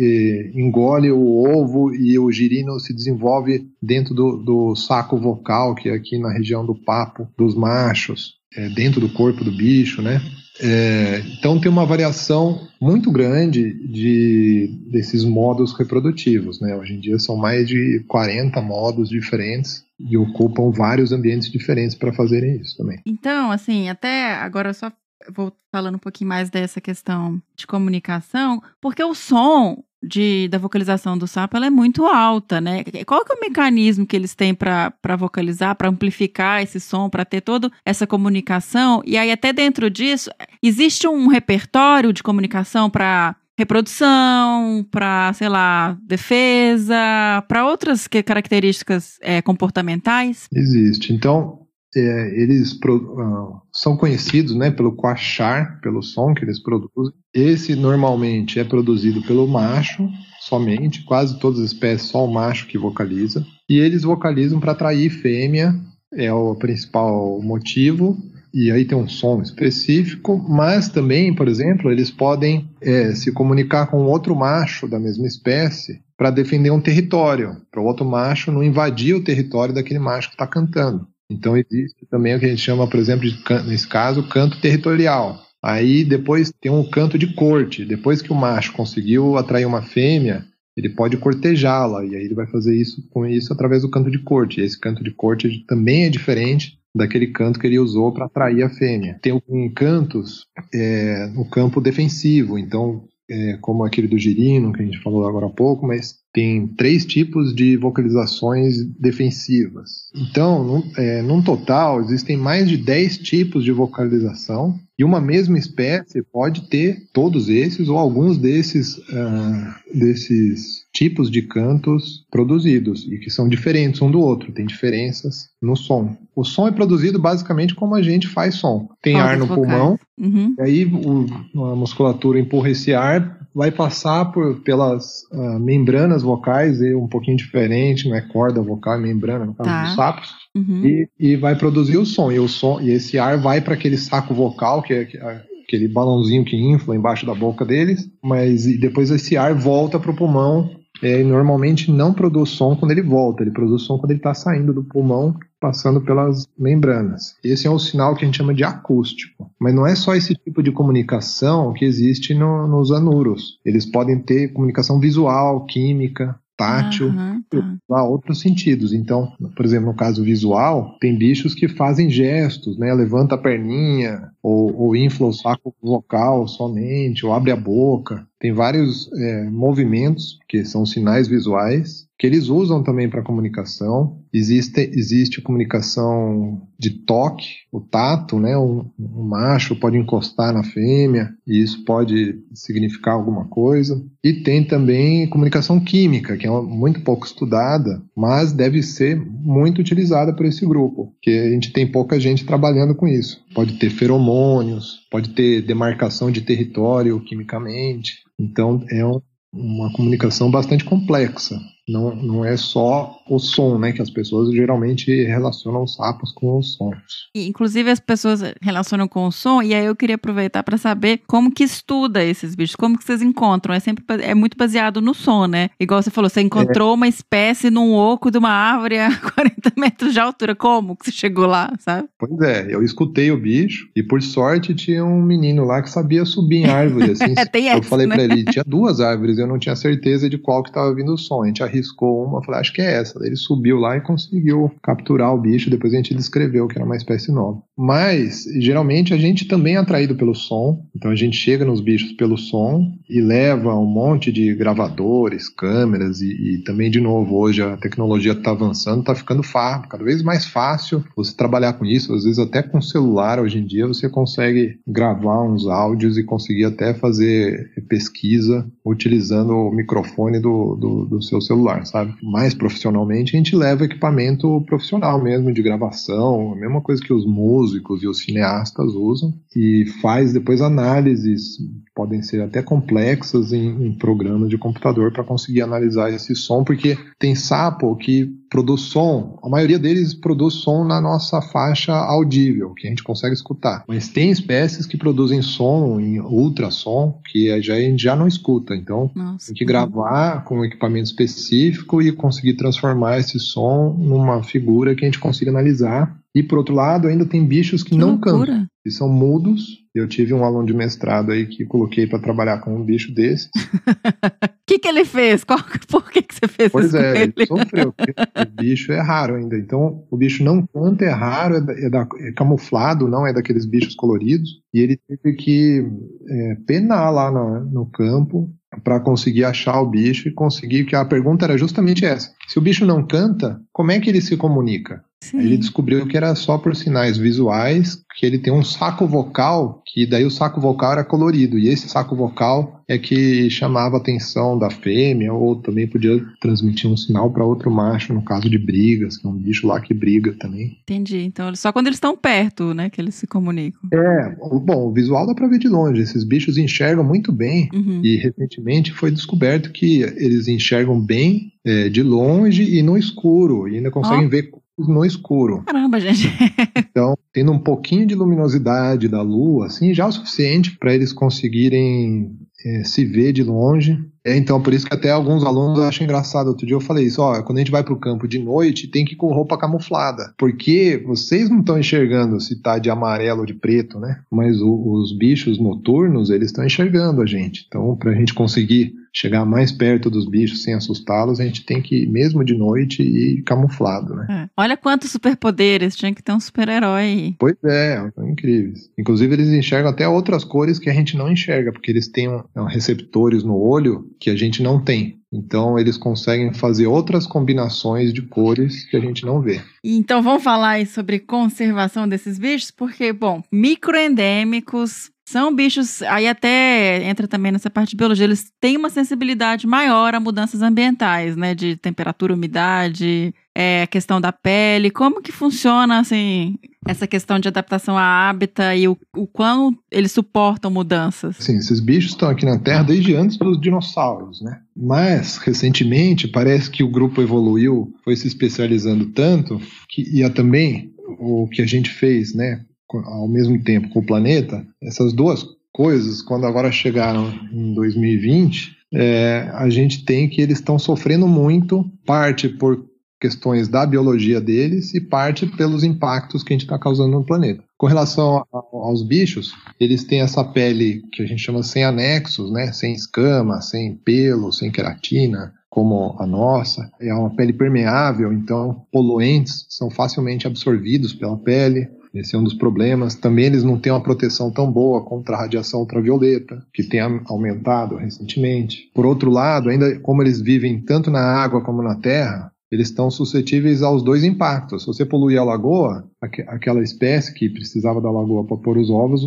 eh, engole o ovo e o girino se desenvolve dentro do, do saco vocal, que é aqui na região do papo dos machos, é, dentro do corpo do bicho, né? É, então tem uma variação muito grande de, desses modos reprodutivos. Né? Hoje em dia são mais de 40 modos diferentes e ocupam vários ambientes diferentes para fazerem isso também. Então, assim, até agora só vou falando um pouquinho mais dessa questão de comunicação, porque o som de, da vocalização do sapo ela é muito alta, né? Qual que é o mecanismo que eles têm para vocalizar, para amplificar esse som, para ter toda essa comunicação? E aí, até dentro disso, existe um repertório de comunicação para reprodução, para, sei lá, defesa, para outras características é, comportamentais? Existe. Então, é, eles uh, são conhecidos né, pelo quachar, pelo som que eles produzem. Esse normalmente é produzido pelo macho somente, quase todas as espécies só o macho que vocaliza. E eles vocalizam para atrair fêmea, é o principal motivo. E aí tem um som específico, mas também, por exemplo, eles podem é, se comunicar com outro macho da mesma espécie para defender um território, para o outro macho não invadir o território daquele macho que está cantando. Então existe também o que a gente chama, por exemplo, de, nesse caso, canto territorial. Aí depois tem um canto de corte. Depois que o macho conseguiu atrair uma fêmea, ele pode cortejá-la e aí ele vai fazer isso com isso através do canto de corte. E esse canto de corte também é diferente daquele canto que ele usou para atrair a fêmea. Tem cantos é, no campo defensivo, então é, como aquele do girino que a gente falou agora há pouco, mas tem três tipos de vocalizações defensivas. Então, num, é, num total, existem mais de 10 tipos de vocalização e uma mesma espécie pode ter todos esses ou alguns desses, uh, desses tipos de cantos produzidos e que são diferentes um do outro, tem diferenças no som. O som é produzido basicamente como a gente faz som. Tem ar no vocais. pulmão, Uhum. e aí o- a musculatura empurra esse ar, vai passar por, pelas ah, membranas vocais, e um pouquinho diferente, não é corda vocal, é membrana, no caso Tá. dos sapos, Uhum. e, e vai produzir o som. E, o som, e esse ar vai para aquele saco vocal, que é que- aquele balãozinho que infla embaixo da boca deles, mas e depois esse ar volta para o pulmão. É, normalmente não produz som quando ele volta, ele produz som quando ele está saindo do pulmão, passando pelas membranas. Esse é o sinal que a gente chama de acústico. Mas não é só esse tipo de comunicação que existe no- nos anuros. Eles podem ter comunicação visual, química, tátil Aham, tá. há outros sentidos. Então, por exemplo, no caso visual, tem bichos que fazem gestos, né? Levanta a perninha, ou, ou infla o saco vocal somente, ou abre a boca. Tem vários é, movimentos, que são sinais visuais, que eles usam também para comunicação. Existe, existe comunicação de toque, o tato, né? Um, um macho pode encostar na fêmea, e isso pode significar alguma coisa. E tem também comunicação química, que é muito pouco estudada, mas deve ser muito utilizada por esse grupo, que a gente tem pouca gente trabalhando com isso. Pode ter feromônios, pode ter demarcação de território quimicamente. Então é um- uma comunicação bastante complexa. Não, não é só o som, né? Que as pessoas geralmente relacionam os sapos com os sons. E, Inclusive as pessoas relacionam com o som e aí eu queria aproveitar para saber como que estuda esses bichos, como que vocês encontram? É sempre é muito baseado no som, né? Igual você falou, você encontrou uma espécie num oco de uma árvore a 40 metros de altura, como que você chegou lá, sabe? Pois é, eu escutei o bicho e por sorte tinha um menino lá que sabia subir em árvore. Assim, É, tem eu essa, falei né? pra ele, tinha duas árvores, eu não tinha certeza de qual que tava vindo o som. A gente arriscou uma, eu falei, acho que é essa. Ele subiu lá e conseguiu capturar o bicho, depois a gente descreveu que era uma espécie nova. Mas, geralmente, a gente também é atraído pelo som, então a gente chega nos bichos pelo som e leva um monte de gravadores, câmeras e, e também, de novo, hoje a tecnologia está avançando, está ficando fácil, cada vez mais fácil você trabalhar com isso, às vezes até com celular hoje em dia você consegue gravar uns áudios e conseguir até fazer pesquisa utilizando o microfone do, do, do seu celular, sabe? Mais profissionalmente a gente leva equipamento profissional mesmo de gravação, a mesma coisa que os músicos e os cineastas usam e faz depois análises, podem ser até complexas em, em programas de computador para conseguir analisar esse som, porque tem sapo que produz som, a maioria deles produz som na nossa faixa audível, que a gente consegue escutar. Mas tem espécies que produzem som em ultrassom, que a gente já não escuta. Então, Nossa. tem que gravar com um equipamento específico e conseguir transformar esse som numa figura que a gente consiga analisar. E por outro lado, ainda tem bichos que, Que não loucura. cantam, que são mudos. Eu tive um aluno de mestrado aí que coloquei para trabalhar com um bicho desse. O que que ele fez? Qual, por que que você fez Pois isso é, com ele ele? sofreu, porque o bicho é raro ainda. Então, o bicho não canta, é raro, é, da- é da- é camuflado, não é daqueles bichos coloridos. E ele teve que é, penar lá no, no campo para conseguir achar o bicho e conseguir, que a pergunta era justamente essa. Se o bicho não canta, como é que ele se comunica? Aí ele Sim. descobriu que era só por sinais visuais, que ele tem um saco vocal, que daí o saco vocal era colorido, e esse saco vocal é que chamava a atenção da fêmea, ou também podia transmitir um sinal para outro macho, no caso de brigas, que é um bicho lá que briga também. Entendi. Então, só quando eles estão perto, né, que eles se comunicam. É, bom, o visual dá para ver de longe, esses bichos enxergam muito bem, Uhum. e recentemente foi descoberto que eles enxergam bem é, de longe e no escuro, e ainda conseguem ver coisas no escuro. Caramba, gente. Então, tendo um pouquinho de luminosidade da lua, assim, já é o suficiente para eles conseguirem é, se ver de longe. É, então, por isso que até alguns alunos acham engraçado. Outro dia eu falei isso, ó, quando a gente vai pro campo de noite, tem que ir com roupa camuflada. Porque vocês não estão enxergando se tá de amarelo ou de preto, né? Mas o- os bichos noturnos, eles estão enxergando a gente. Então, pra gente conseguir chegar mais perto dos bichos sem assustá-los, a gente tem que, ir, mesmo de noite, ir camuflado, né? É. Olha quantos superpoderes. Tinha que ter um super-herói aí. Pois é, são incríveis. Inclusive, eles enxergam até outras cores que a gente não enxerga, porque eles têm um- um receptores no olho que a gente não tem. Então, eles conseguem fazer outras combinações de cores que a gente não vê. Então vamos falar aí sobre conservação desses bichos, porque, bom, microendêmicos São bichos, aí até entra também nessa parte de biologia, eles têm uma sensibilidade maior a mudanças ambientais, né? De temperatura, umidade, é, a questão da pele. Como que funciona, assim, essa questão de adaptação a hábitat e o, o quão eles suportam mudanças? Sim, esses bichos estão aqui na Terra desde antes dos dinossauros, né? Mas, recentemente, parece que o grupo evoluiu, foi se especializando tanto, que ia também o que a gente fez, né? Ao mesmo tempo com o planeta, essas duas coisas, quando agora chegaram em 2020, é, a gente tem que eles estão sofrendo muito, parte por questões da biologia deles e parte pelos impactos que a gente está causando no planeta. Com relação aos bichos, eles têm essa pele que a gente chama sem anexos, né? sem escama, sem pelo, sem queratina, como a nossa. É uma pele permeável, então poluentes são facilmente absorvidos pela pele. Esse é um dos problemas. Também eles não têm uma proteção tão boa contra a radiação ultravioleta, que tem aumentado recentemente. Por outro lado, ainda como eles vivem tanto na água como na terra, eles estão suscetíveis aos dois impactos. Se você poluir a lagoa, aquela espécie que precisava da lagoa para pôr os ovos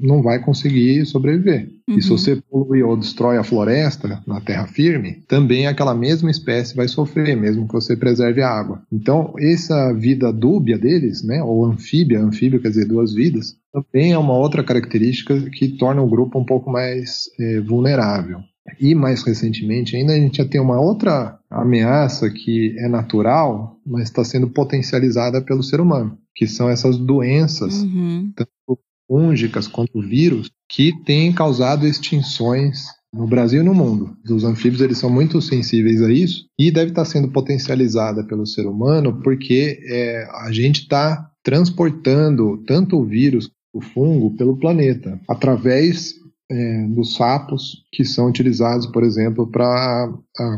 não vai conseguir sobreviver. Uhum. E se uhum. você polui ou destrói a floresta na terra firme, também aquela mesma espécie vai sofrer, mesmo que você preserve a água. Então, essa vida dúbia deles, né, ou anfíbia, anfíbio quer dizer duas vidas, também é uma outra característica que torna o grupo um pouco mais é, vulnerável. E mais recentemente ainda a gente já tem uma outra ameaça que é natural, mas está sendo potencializada pelo ser humano, que são essas doenças, uhum. tanto fúngicas quanto vírus que têm causado extinções no Brasil e no mundo. Os anfíbios eles são muito sensíveis a isso e deve estar sendo potencializada pelo ser humano porque é, a gente está transportando tanto o vírus o fungo pelo planeta através é, dos sapos que são utilizados, por exemplo, para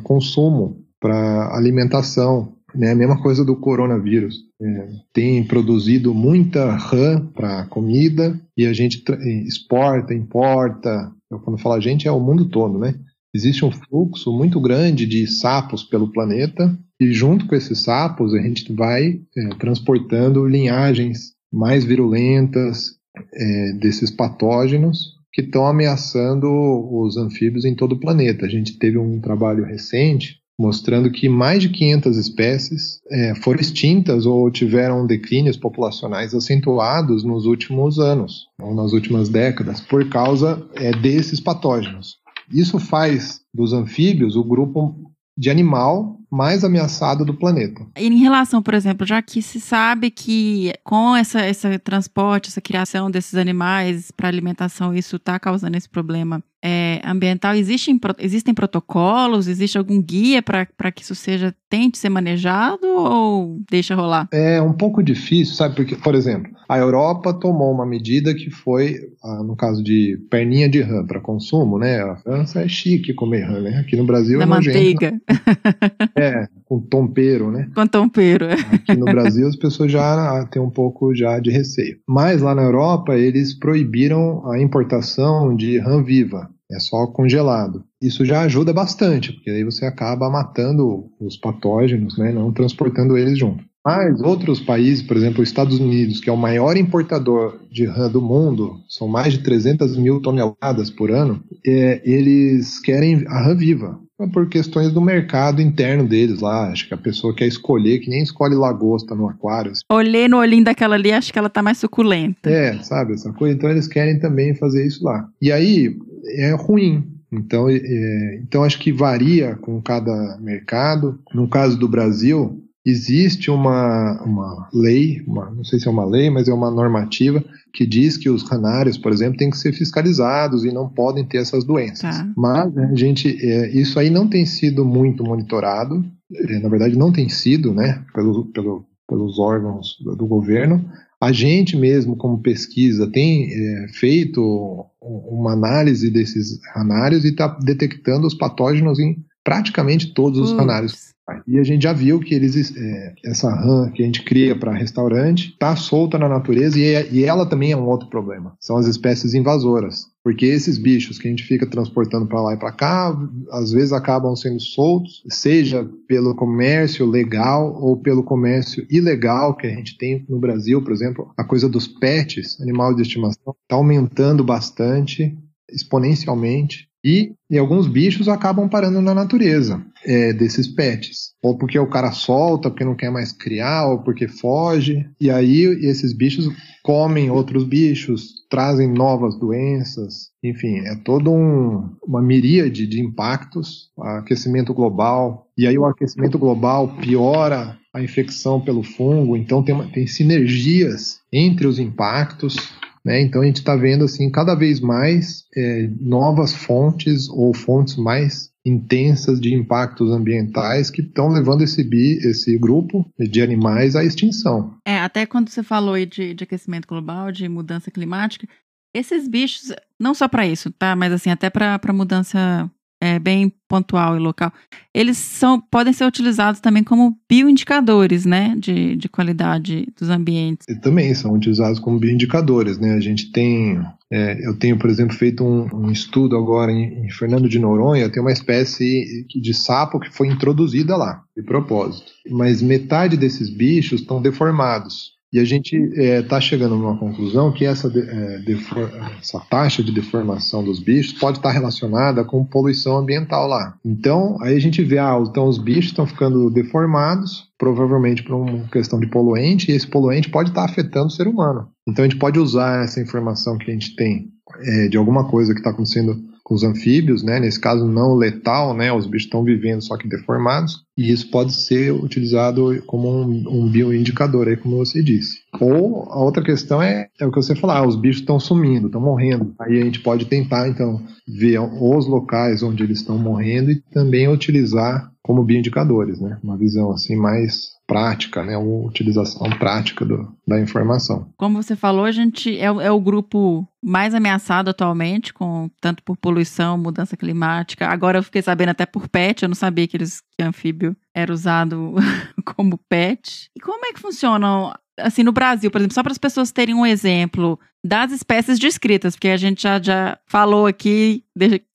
consumo, para alimentação. Né? A mesma coisa do coronavírus é, tem produzido muita rã para comida e a gente exporta, importa. Eu, quando falo a gente, é o mundo todo, né? Existe um fluxo muito grande de sapos pelo planeta e junto com esses sapos a gente vai é, transportando linhagens mais virulentas é, desses patógenos que estão ameaçando os anfíbios em todo o planeta. A gente teve um trabalho recente mostrando que mais de 500 espécies é, foram extintas ou tiveram declínios populacionais acentuados nos últimos anos ou nas últimas décadas por causa é, desses patógenos. Isso faz dos anfíbios o grupo de animal mais ameaçado do planeta. E em relação, por exemplo, já que se sabe que com essa, esse transporte, essa criação desses animais para alimentação, isso está causando esse problema é, ambiental, existem, existem protocolos, existe algum guia para que isso seja tente ser manejado ou deixa rolar? É um pouco difícil, sabe? Porque, por exemplo, a Europa tomou uma medida que foi, ah, no caso de perninha de rã para consumo, né? A França é chique comer rã, né? Aqui no Brasil da é manteiga. é, com tompeiro, né? Com tompeiro. É. Aqui no Brasil as pessoas já têm um pouco já de receio. Mas lá na Europa eles proibiram a importação de rã viva é só congelado. Isso já ajuda bastante, porque aí você acaba matando os patógenos, né, não transportando eles junto. Mas outros países, por exemplo, os Estados Unidos, que é o maior importador de rã do mundo, são mais de 300 mil toneladas por ano, é, eles querem a rã viva. É por questões do mercado interno deles lá. Acho que a pessoa quer escolher, que nem escolhe lagosta no aquário. Assim. Olhei no olhinho daquela ali, acho que ela tá mais suculenta. É, sabe, essa coisa. Então eles querem também fazer isso lá. E aí, é ruim. Então, é, então acho que varia com cada mercado. No caso do Brasil, existe uma, uma lei, uma, não sei se é uma lei, mas é uma normativa que diz que os canários, por exemplo, têm que ser fiscalizados e não podem ter essas doenças. Tá. Mas né, a gente, é, isso aí não tem sido muito monitorado. É, na verdade, não tem sido, né, pelo, pelo, pelos órgãos do, do governo. A gente mesmo, como pesquisa, tem é, feito uma análise desses ranários e está detectando os patógenos em praticamente todos os canários. E a gente já viu que eles, é, essa rã que a gente cria para restaurante está solta na natureza e, é, e ela também é um outro problema. São as espécies invasoras. Porque esses bichos que a gente fica transportando para lá e para cá, às vezes acabam sendo soltos, seja pelo comércio legal ou pelo comércio ilegal que a gente tem no Brasil, por exemplo, a coisa dos pets, animais de estimação, está aumentando bastante, exponencialmente. E, e, alguns bichos acabam parando na natureza é, desses pets. Ou porque o cara solta, porque não quer mais criar, ou porque foge. E aí esses bichos comem outros bichos, trazem novas doenças. Enfim, é todo um, uma miríade de impactos. Aquecimento global. E aí o aquecimento global piora a infecção pelo fungo. Então tem, tem sinergias entre os impactos. Né? Então a gente está vendo assim cada vez mais é, novas fontes ou fontes mais intensas de impactos ambientais que estão levando esse, bi, esse grupo de animais à extinção. É, até quando você falou aí de, de aquecimento global, de mudança climática, esses bichos, não só para isso, tá? Mas assim, até para mudança é, bem pontual e local, eles são, podem ser utilizados também como bioindicadores, né, de, de qualidade dos ambientes. E também são utilizados como bioindicadores, né, a gente tem, é, eu tenho, por exemplo, feito um, um estudo agora em, em, Fernando de Noronha, tem uma espécie de sapo que foi introduzida lá, de propósito, mas metade desses bichos estão deformados, e a gente está é, chegando numa conclusão que essa, é, defor, essa taxa de deformação dos bichos pode estar tá relacionada com poluição ambiental lá. Então, aí a gente vê, ah, então os bichos estão ficando deformados, provavelmente por uma questão de poluente, e esse poluente pode estar tá afetando o ser humano. Então a gente pode usar essa informação que a gente tem é, de alguma coisa que está acontecendo com os anfíbios, né? Nesse caso não letal, né? Os bichos estão vivendo só que deformados e isso pode ser utilizado como um, um bioindicador aí, como você disse. Ou a outra questão é, é o que você falou, ah, os bichos estão sumindo, estão morrendo. Aí a gente pode tentar então ver os locais onde eles estão morrendo e também utilizar como bioindicadores, né? Uma visão assim mais prática, né, uma utilização prática do, da informação. Como você falou, a gente é, é, o grupo mais ameaçado atualmente, com tanto por poluição, mudança climática. Agora eu fiquei sabendo até por pet, eu não sabia que, eles, que anfíbio era usado como pet. E como é que funcionam assim, no Brasil, por exemplo, só para as pessoas terem um exemplo das espécies descritas, porque a gente já, já falou aqui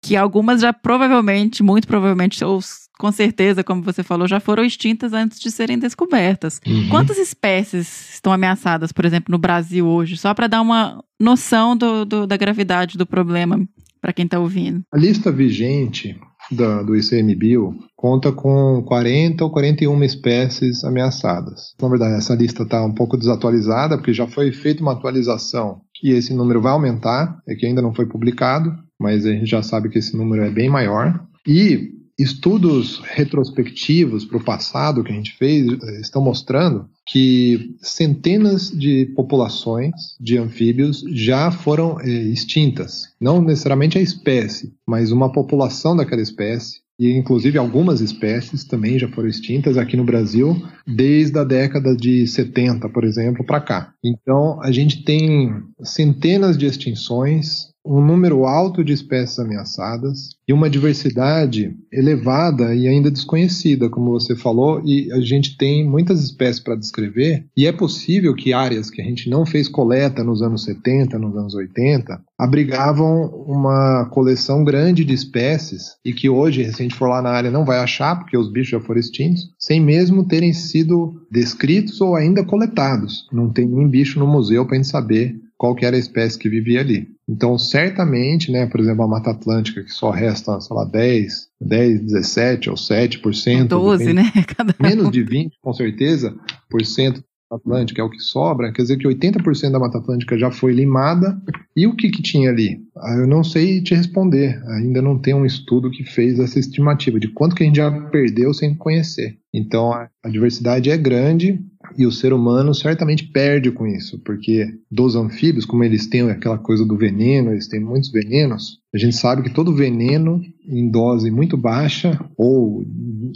que algumas já provavelmente, muito provavelmente, ou com certeza, como você falou, já foram extintas antes de serem descobertas. Uhum. Quantas espécies estão ameaçadas, por exemplo, no Brasil hoje? Só para dar uma noção do, do, da gravidade do problema para quem está ouvindo. A lista vigente da, do ICMBio conta com 40 ou 41 espécies ameaçadas. Na verdade, essa lista está um pouco desatualizada, porque já foi feita uma atualização e esse número vai aumentar, é que ainda não foi publicado, mas a gente já sabe que esse número é bem maior. E estudos retrospectivos para o passado que a gente fez eh, estão mostrando que centenas de populações de anfíbios já foram eh, extintas. Não necessariamente a espécie, mas uma população daquela espécie. E inclusive algumas espécies também já foram extintas aqui no Brasil desde a década de 70, por exemplo, para cá. Então a gente tem centenas de extinções um número alto de espécies ameaçadas e uma diversidade elevada e ainda desconhecida, como você falou, e a gente tem muitas espécies para descrever, e é possível que áreas que a gente não fez coleta nos anos 70, nos anos 80, abrigavam uma coleção grande de espécies e que hoje, se a gente for lá na área, não vai achar, porque os bichos já foram extintos, sem mesmo terem sido descritos ou ainda coletados. Não tem nem bicho no museu para a gente saber qual era a espécie que vivia ali. Então, certamente, né, por exemplo, a Mata Atlântica, que só resta, sei lá, 10, 10, 17 ou 7%. 12, né? Cada menos de 20, com certeza, por cento Atlântica é o que sobra, quer dizer que 80% da Mata Atlântica já foi limada. E o que, que tinha ali? Ah, eu não sei te responder. Ainda não tem um estudo que fez essa estimativa de quanto que a gente já perdeu sem conhecer. Então a diversidade é grande e o ser humano certamente perde com isso, porque dos anfíbios, como eles têm aquela coisa do veneno, eles têm muitos venenos, a gente sabe que todo veneno em dose muito baixa, ou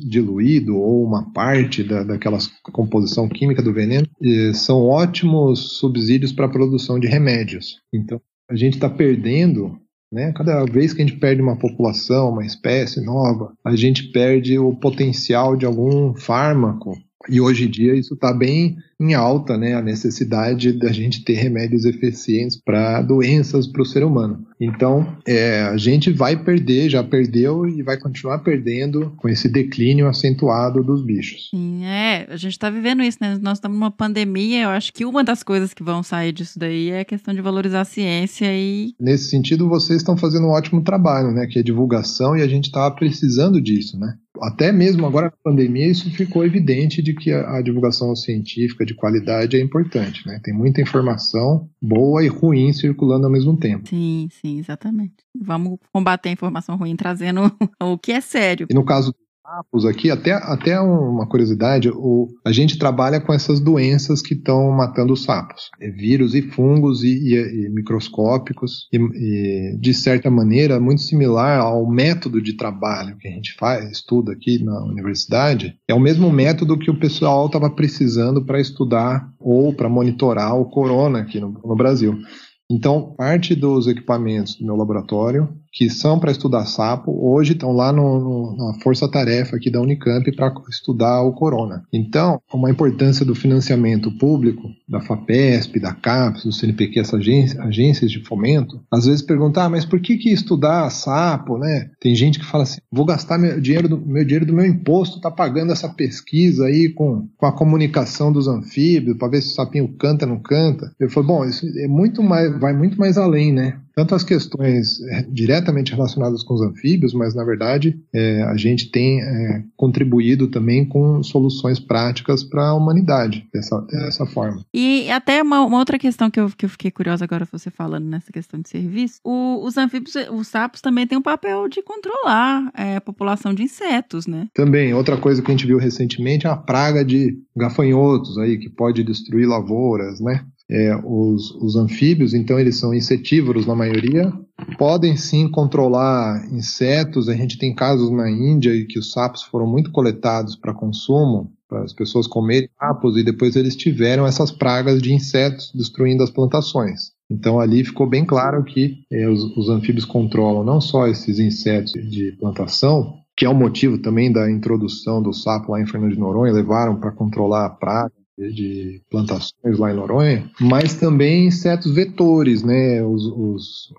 diluído, ou uma parte da, daquela composição química do veneno, são ótimos subsídios para a produção de remédios. Então, a gente está perdendo Né? Cada vez que a gente perde uma população, uma espécie nova, a gente perde o potencial de algum fármaco e hoje em dia isso está bem em alta, né? A necessidade da gente ter remédios eficientes para doenças para o ser humano. Então, é, a gente vai perder, já perdeu e vai continuar perdendo com esse declínio acentuado dos bichos. Sim, é, a gente está vivendo isso, né? Nós estamos numa pandemia, eu acho que uma das coisas que vão sair disso daí é a questão de valorizar a ciência e. Nesse sentido, vocês estão fazendo um ótimo trabalho, né? Que é divulgação e a gente estava precisando disso, né? até mesmo agora na pandemia, isso ficou evidente de que a, a, divulgação científica de qualidade é importante, né? Tem muita informação boa e ruim circulando ao mesmo tempo. Sim, sim, exatamente. Vamos combater a informação ruim trazendo o que é sério. E no caso sapos aqui, até, até uma curiosidade, o, a gente trabalha com essas doenças que estão matando os sapos. É vírus e fungos e, e, e microscópicos e, e, de certa maneira, muito similar ao método de trabalho que a gente faz, estuda aqui na universidade. É o mesmo método que o pessoal estava precisando para estudar ou para monitorar o corona aqui no, no Brasil. Então, parte dos equipamentos do meu laboratório que são para estudar sapo, hoje estão lá no, no, na força-tarefa aqui da Unicamp para estudar o corona. Então, uma importância do financiamento público, da FAPESP, da CAPES, do CNPq, essas agências, agências de fomento, às vezes perguntar, ah, mas por que, que estudar sapo, né? Tem gente que fala assim, vou gastar meu dinheiro do meu, dinheiro do meu imposto, tá pagando essa pesquisa aí com, com a comunicação dos anfíbios, para ver se o sapinho canta ou não canta. Eu falo, bom, isso é muito mais, vai muito mais além, né? Tanto as questões é, diretamente relacionadas com os anfíbios, mas na verdade é, a gente tem é, contribuído também com soluções práticas para a humanidade dessa, dessa forma. E até uma, uma, outra questão que eu, que eu fiquei curiosa agora você falando nessa questão de serviço, o, os anfíbios, os sapos também têm um papel de controlar é, a população de insetos, né? Também, outra coisa que a gente viu recentemente é a praga de gafanhotos aí que pode destruir lavouras, né? É, os, os anfíbios, então eles são insetívoros na maioria, podem sim controlar insetos. A gente tem casos na Índia em que os sapos foram muito coletados para consumo, para as pessoas comerem sapos, e depois eles tiveram essas pragas de insetos destruindo as plantações. Então ali ficou bem claro que é, os, os anfíbios controlam não só esses insetos de plantação, que é o motivo também da introdução do sapo lá em Fernando de Noronha, levaram para controlar a praga de plantações lá em Noronha, mas também insetos vetores, né? Os, os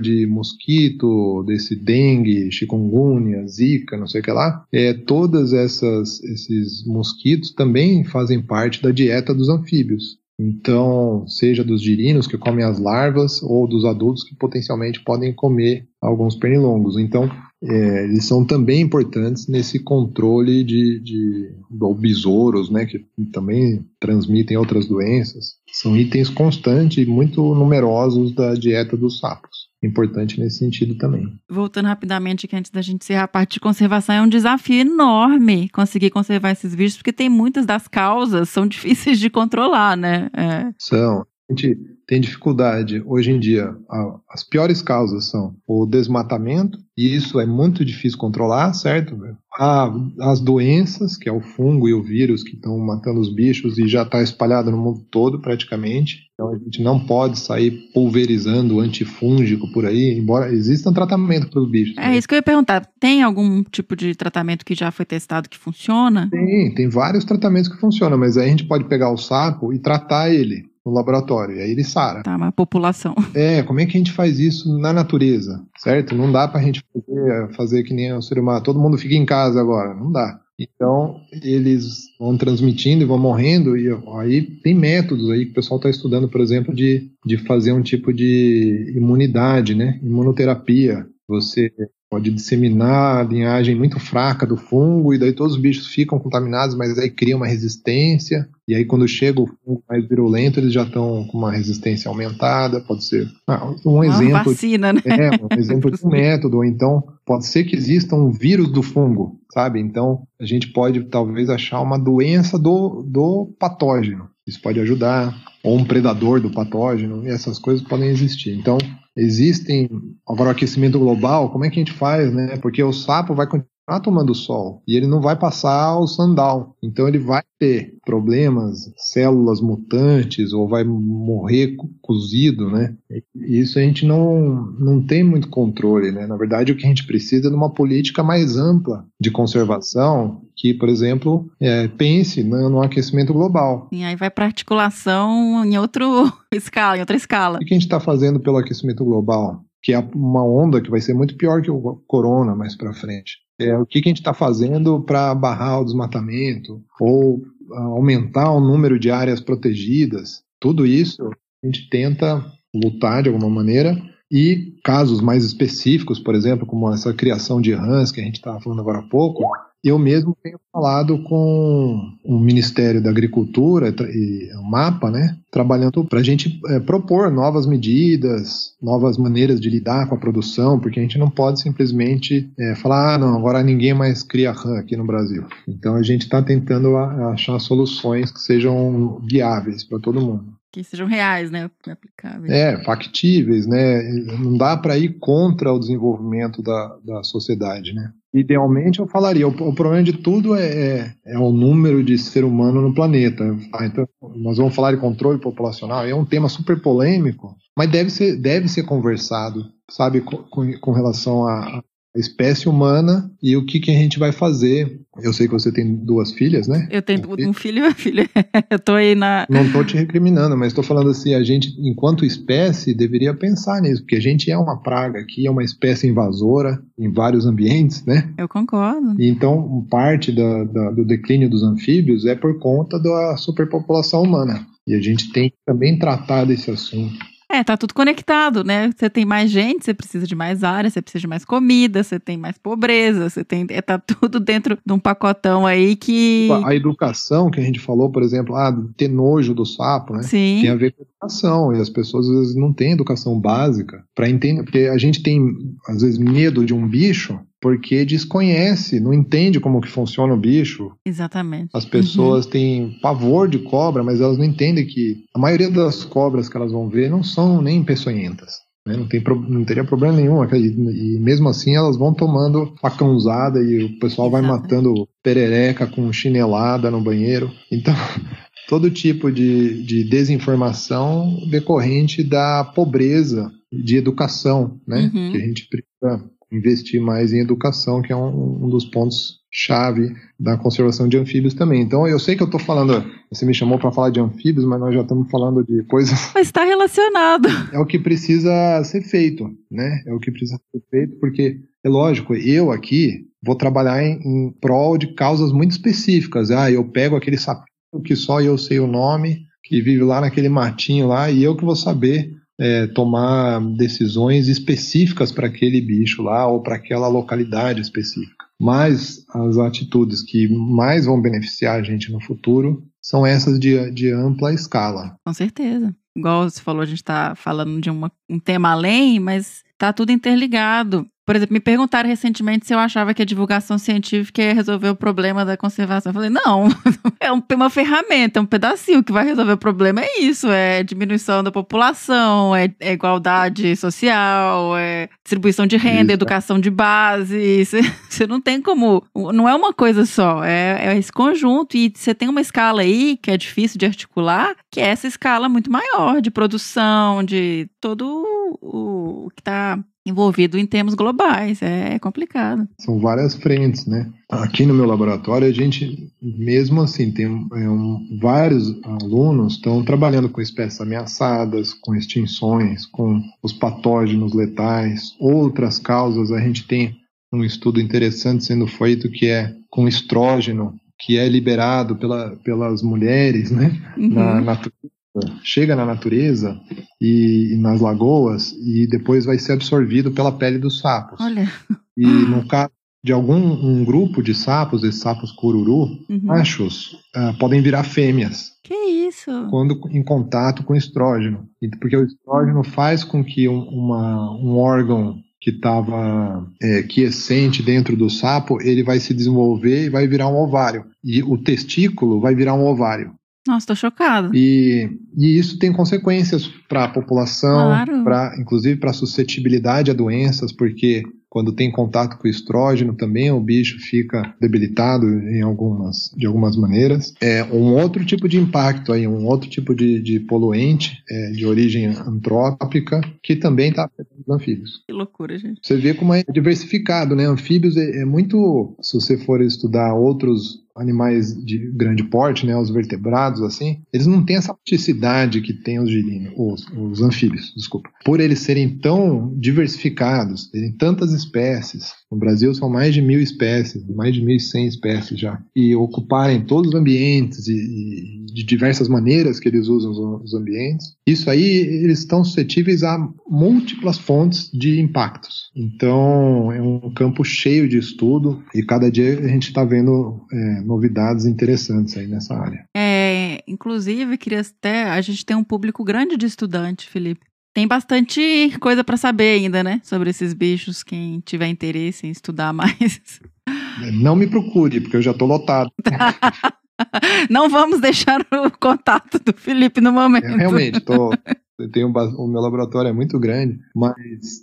de mosquito, desse dengue, chikungunya, zika, não sei o que lá. É, todas essas esses mosquitos também fazem parte da dieta dos anfíbios. Então, seja dos girinos que comem as larvas ou dos adultos que potencialmente podem comer alguns pernilongos. Então, é, eles são também importantes nesse controle de, de ou besouros, né, que também transmitem outras doenças. São itens constantes e muito numerosos da dieta dos sapos. Importante nesse sentido também. Voltando rapidamente aqui antes da gente encerrar a parte de conservação, é um desafio enorme conseguir conservar esses bichos, porque tem muitas das causas, são difíceis de controlar, né? É. São. A gente tem dificuldade hoje em dia. As piores causas são o desmatamento, e isso é muito difícil controlar, certo? as doenças, que é o fungo e o vírus que estão matando os bichos e já está espalhado no mundo todo praticamente. Então a gente não pode sair pulverizando antifúngico por aí, embora exista um tratamento para os bichos. É né? isso que eu ia perguntar. Tem algum tipo de tratamento que já foi testado que funciona? Tem, tem vários tratamentos que funcionam, mas aí a gente pode pegar o sapo e tratar ele no laboratório. E aí ele sara. Tá, uma população. É, como é que a gente faz isso na natureza, certo? Não dá pra gente fazer, fazer que nem o ser humano. Todo mundo fica em casa agora. Não dá. Então, eles vão transmitindo e vão morrendo, e aí tem métodos aí que o pessoal está estudando, por exemplo, de, de fazer um tipo de imunidade, né? Imunoterapia. Você pode disseminar a linhagem muito fraca do fungo e daí todos os bichos ficam contaminados, mas aí cria uma resistência e aí quando chega o fungo mais virulento eles já estão com uma resistência aumentada, pode ser ah, um uma exemplo, vacina, né? é um exemplo de um método, ou então pode ser que exista um vírus do fungo, sabe? Então a gente pode talvez achar uma doença do, do patógeno, isso pode ajudar, ou um predador do patógeno, e essas coisas podem existir. Então existem agora o aquecimento global, como é que a gente faz, né? Porque o sapo vai continuar tomando sol e ele não vai passar o sundown. Então ele vai ter problemas, células mutantes ou vai morrer cozido, né? Isso a gente não, não tem muito controle, né? Na verdade, o que a gente precisa é de uma política mais ampla de conservação que, por exemplo, é, pense no, no, aquecimento global. E aí vai para articulação em outro escala, em outra escala. O que a gente está fazendo pelo aquecimento global? Que é uma onda que vai ser muito pior que o corona mais para frente. É, o que, que a gente está fazendo para barrar o desmatamento ou ah, aumentar o número de áreas protegidas? Tudo isso a gente tenta lutar de alguma maneira e casos mais específicos, por exemplo, como essa criação de rãs que a gente estava falando agora há pouco, eu mesmo tenho falado com o Ministério da Agricultura e o MAPA, né, trabalhando para a gente é, propor novas medidas, novas maneiras de lidar com a produção, porque a gente não pode simplesmente é, falar, ah, não, agora ninguém mais cria rã aqui no Brasil. Então a gente está tentando achar soluções que sejam viáveis para todo mundo que sejam reais, né, aplicáveis. É, factíveis, né? Não dá para ir contra o desenvolvimento da, da sociedade, né? Idealmente, eu falaria, o, o problema de tudo é, é, é, o número de ser humano no planeta. Ah, então, nós vamos falar de controle populacional, é um tema super polêmico, mas deve ser, deve ser conversado, sabe, com, com relação a, a espécie humana e o que, que a gente vai fazer. Eu sei que você tem duas filhas, né? Eu tenho um, filho e uma filha. eu tô aí na. Não tô te recriminando, mas estou falando assim, a gente, enquanto espécie, deveria pensar nisso, porque a gente é uma praga aqui, é uma espécie invasora em vários ambientes, né? Eu concordo. E então, parte da, da, do declínio dos anfíbios é por conta da superpopulação humana. E a gente tem que também tratar desse assunto. É, tá tudo conectado, né? Você tem mais gente, você precisa de mais área, você precisa de mais comida, você tem mais pobreza, você tem. É, tá tudo dentro de um pacotão aí que. A educação que a gente falou, por exemplo, ah, ter nojo do sapo, né? Sim. Tem a ver com educação. E as pessoas às vezes não têm educação básica para entender. Porque a gente tem, às vezes, medo de um bicho porque desconhece, não entende como que funciona o bicho. Exatamente. As pessoas uhum. têm pavor de cobra, mas elas não entendem que a maioria das cobras que elas vão ver não são nem peçonhentas. Né? Não, tem, não teria problema nenhum. E mesmo assim elas vão tomando facãozada e o pessoal vai matando perereca com chinelada no banheiro. Então, todo tipo de, de desinformação decorrente da pobreza de educação, né? Uhum. Que a gente precisa investir mais em educação, que é um, um dos pontos chave da conservação de anfíbios também. Então, eu sei que eu estou falando, você me chamou para falar de anfíbios, mas nós já estamos falando de coisas. Mas está relacionado. É o que precisa ser feito, né? É o que precisa ser feito, porque é lógico, eu aqui vou trabalhar em, em prol de causas muito específicas. Ah, eu pego aquele sapinho que só eu sei o nome, que vive lá naquele matinho lá, e eu que vou saber é, tomar decisões específicas para aquele bicho lá ou para aquela localidade específica. Mas as atitudes que mais vão beneficiar a gente no futuro são essas de, de ampla escala. Com certeza. Igual você falou, a gente está falando de uma, um tema além, mas está tudo interligado. Por exemplo, me perguntaram recentemente se eu achava que a divulgação científica ia resolver o problema da conservação. Eu falei, não, é uma ferramenta, é um pedacinho que vai resolver o problema. É isso, é diminuição da população, é, é igualdade social, é distribuição de renda, isso. educação de base. Você não tem como. Não é uma coisa só, é, é esse conjunto. E você tem uma escala aí que é difícil de articular, que é essa escala muito maior de produção, de todo o que está envolvido em termos globais, é complicado. São várias frentes, né? Aqui no meu laboratório, a gente, mesmo assim, tem é, um, vários alunos estão trabalhando com espécies ameaçadas, com extinções, com os patógenos letais, outras causas. A gente tem um estudo interessante sendo feito que é com estrógeno, que é liberado pela, pelas mulheres, né? Uhum. Na natureza chega na natureza e, e, nas lagoas e depois vai ser absorvido pela pele dos sapos. Olha. E no caso de algum um grupo de sapos, esses sapos cururu, uhum. machos, uh, podem virar fêmeas. Que isso? Quando em contato com estrógeno. Porque o estrógeno faz com que um, uma, um órgão que estava é, quiescente dentro do sapo, ele vai se desenvolver e vai virar um ovário. E o testículo vai virar um ovário. Nossa, tô chocado. E, e isso tem consequências para a população, claro. pra, inclusive para a suscetibilidade a doenças, porque Quando tem contato com o estrógeno também o bicho fica debilitado em algumas, de algumas maneiras. É um outro tipo de impacto aí, um outro tipo de, de poluente é, de origem antrópica que também está afetando os anfíbios. Que loucura, gente. Você vê como é diversificado, né? Anfíbios é, é muito, se você for estudar outros animais de grande porte, né, os vertebrados, assim, eles não têm essa plasticidade que tem os girinos, os, os anfíbios, desculpa. Por eles serem tão diversificados, terem tantas espécies, no Brasil são mais de mil espécies, mais de 1.100 espécies já, e ocuparem todos os ambientes e, e de diversas maneiras que eles usam os, os ambientes, isso aí eles estão suscetíveis a múltiplas fontes de impactos. Então é um campo cheio de estudo e cada dia a gente está vendo é, novidades interessantes aí nessa área. É, inclusive, queria até. A gente tem um público grande de estudante, Felipe. Tem bastante coisa para saber ainda, né? Sobre esses bichos, quem tiver interesse em estudar mais. Não me procure, porque eu já tô lotado. Não vamos deixar o contato do Felipe no momento. É, realmente, tô, eu tenho, o meu laboratório é muito grande, mas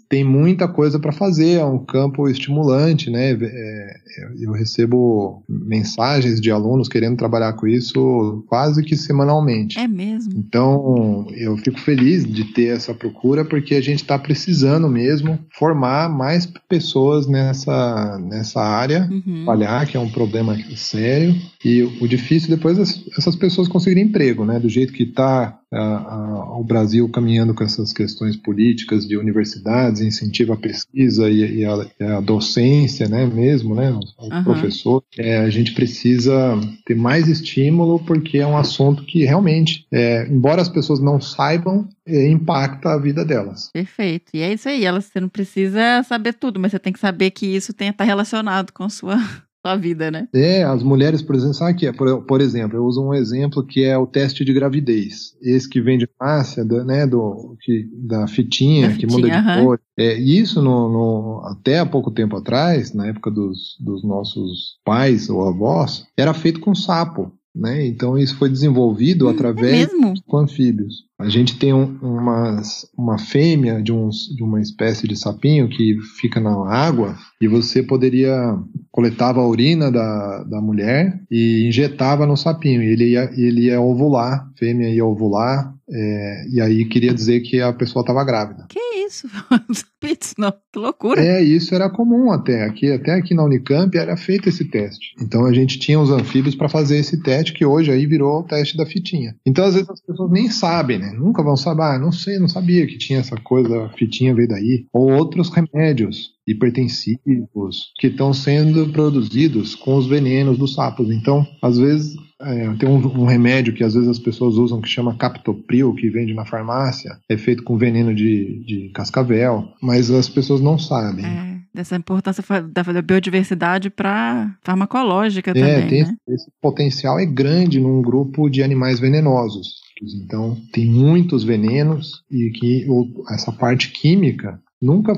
tem muita coisa para fazer, é um campo estimulante, né? É, eu recebo mensagens de alunos querendo trabalhar com isso quase que semanalmente. É mesmo. Então, eu fico feliz de ter essa procura porque a gente está precisando mesmo formar mais pessoas nessa, nessa área, Uhum. trabalhar, que é um problema sério. E o difícil depois é essas pessoas conseguirem emprego, né? Do jeito que está o Brasil caminhando com essas questões políticas de universidades, incentivo à pesquisa e, a, a, docência, né? Mesmo, né? O Aham. professor. É, a gente precisa ter mais estímulo porque é um assunto que realmente, é, embora as pessoas não saibam, é, impacta a vida delas. Perfeito. E é isso aí. Ela, você não precisa saber tudo, mas você tem que saber que isso tem estar relacionado com a sua, sua vida, né? É, as mulheres, por exemplo, sabe que é? Por, por exemplo, eu uso um exemplo que é o teste de gravidez. Esse que vem de farmácia, né, do, que, da fitinha, Da que muda de fitinha, cor. É, isso no, no- até há pouco tempo atrás, na época dos, dos nossos pais ou avós, era feito com sapo. Né? Então isso foi desenvolvido É através mesmo? com anfíbios. A gente tem um, umas, uma fêmea de, uns, de uma espécie de sapinho que fica na água e você poderia coletava a urina da, da mulher e injetava no sapinho. E ele ia, ele ia ovular, fêmea ia ovular, é, e aí queria dizer que a pessoa estava grávida. Que isso? Disso, não. Que loucura. É, isso era comum até aqui, até aqui na Unicamp era feito esse teste. Então a gente tinha os anfíbios para fazer esse teste que hoje aí virou o teste da fitinha. Então às vezes as pessoas nem sabem, né? Nunca vão saber, ah, não sei, não sabia que tinha essa coisa, a fitinha veio daí. Ou outros remédios hipertensivos que estão sendo produzidos com os venenos dos sapos. Então, às vezes é, tem um, um remédio que às vezes as pessoas usam que chama Captopril, que vende na farmácia, é feito com veneno de, de cascavel, mas as pessoas não sabem. É, dessa importância da, da biodiversidade para farmacológica É, também, tem né? esse, potencial é grande num grupo de animais venenosos. Então, tem muitos venenos e que o- essa parte química nunca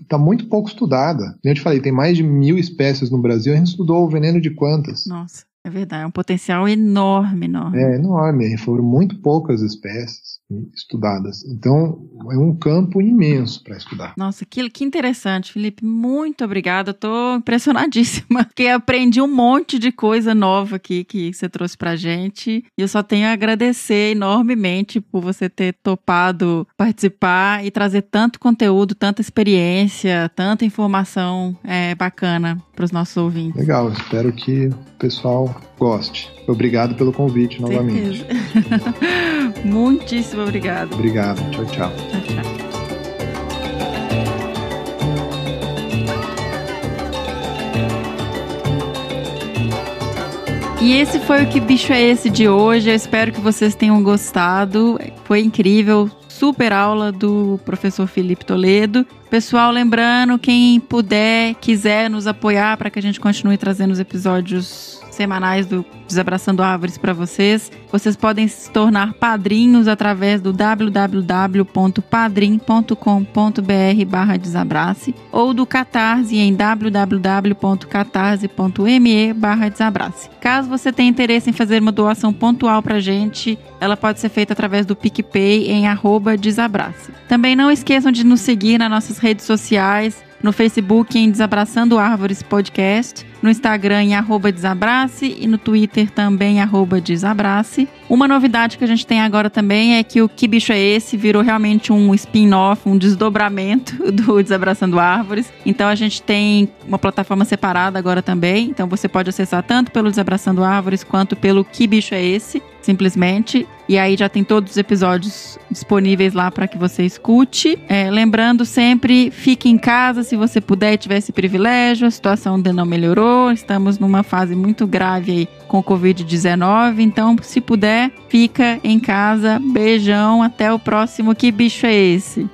está muito pouco estudada. Eu te falei, tem mais de mil espécies no Brasil. A gente estudou o veneno de quantas? Nossa, é verdade. É um potencial enorme, enorme. É enorme. Foram muito poucas espécies estudadas. Então, é um campo imenso para estudar. Nossa, que, que interessante, Felipe. Muito obrigada. Tô impressionadíssima. Porque aprendi um monte de coisa nova aqui que você trouxe pra gente. E eu só tenho a agradecer enormemente por você ter topado participar e trazer tanto conteúdo, tanta experiência, tanta informação é, bacana pros nossos ouvintes. Legal, espero que o pessoal goste. Obrigado pelo convite novamente. Muitíssimo obrigada. Obrigado. Tchau, tchau. Tchau, tchau. E esse foi o Que Bicho é Esse de hoje. Eu espero que vocês tenham gostado. Foi incrível. Super aula do professor Felipe Toledo. Pessoal, lembrando, quem puder, quiser nos apoiar para que a gente continue trazendo os episódios semanais do Desabraçando Árvores para vocês, vocês podem se tornar padrinhos através do www.padrim.com.br barra desabrace ou do Catarse em www.catarse.me barra desabrace. Caso você tenha interesse em fazer uma doação pontual para gente, ela pode ser feita através do PicPay em arroba desabrace. Também não esqueçam de nos seguir nas nossas redes sociais, no Facebook em Desabraçando Árvores Podcast, no Instagram em arroba Desabrace e no Twitter também arroba Desabrace. Uma novidade que a gente tem agora também é que o Que Bicho é Esse virou realmente um spin-off, um desdobramento do Desabraçando Árvores. Então a gente tem uma plataforma separada agora também, então você pode acessar tanto pelo Desabraçando Árvores quanto pelo Que Bicho é Esse simplesmente. E aí já tem todos os episódios disponíveis lá para que você escute. É, lembrando sempre, fique em casa se você puder tiver esse privilégio. A situação ainda não melhorou. Estamos numa fase muito grave aí com o Covid-19. Então, se puder, fica em casa. Beijão. Até o próximo. Que bicho é esse?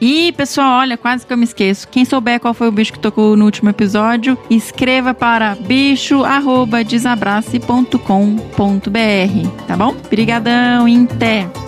E, pessoal, olha, quase que eu me esqueço. Quem souber qual foi o bicho que tocou no último episódio, escreva para bicho@desabrace.com.br, tá bom? Brigadão, até.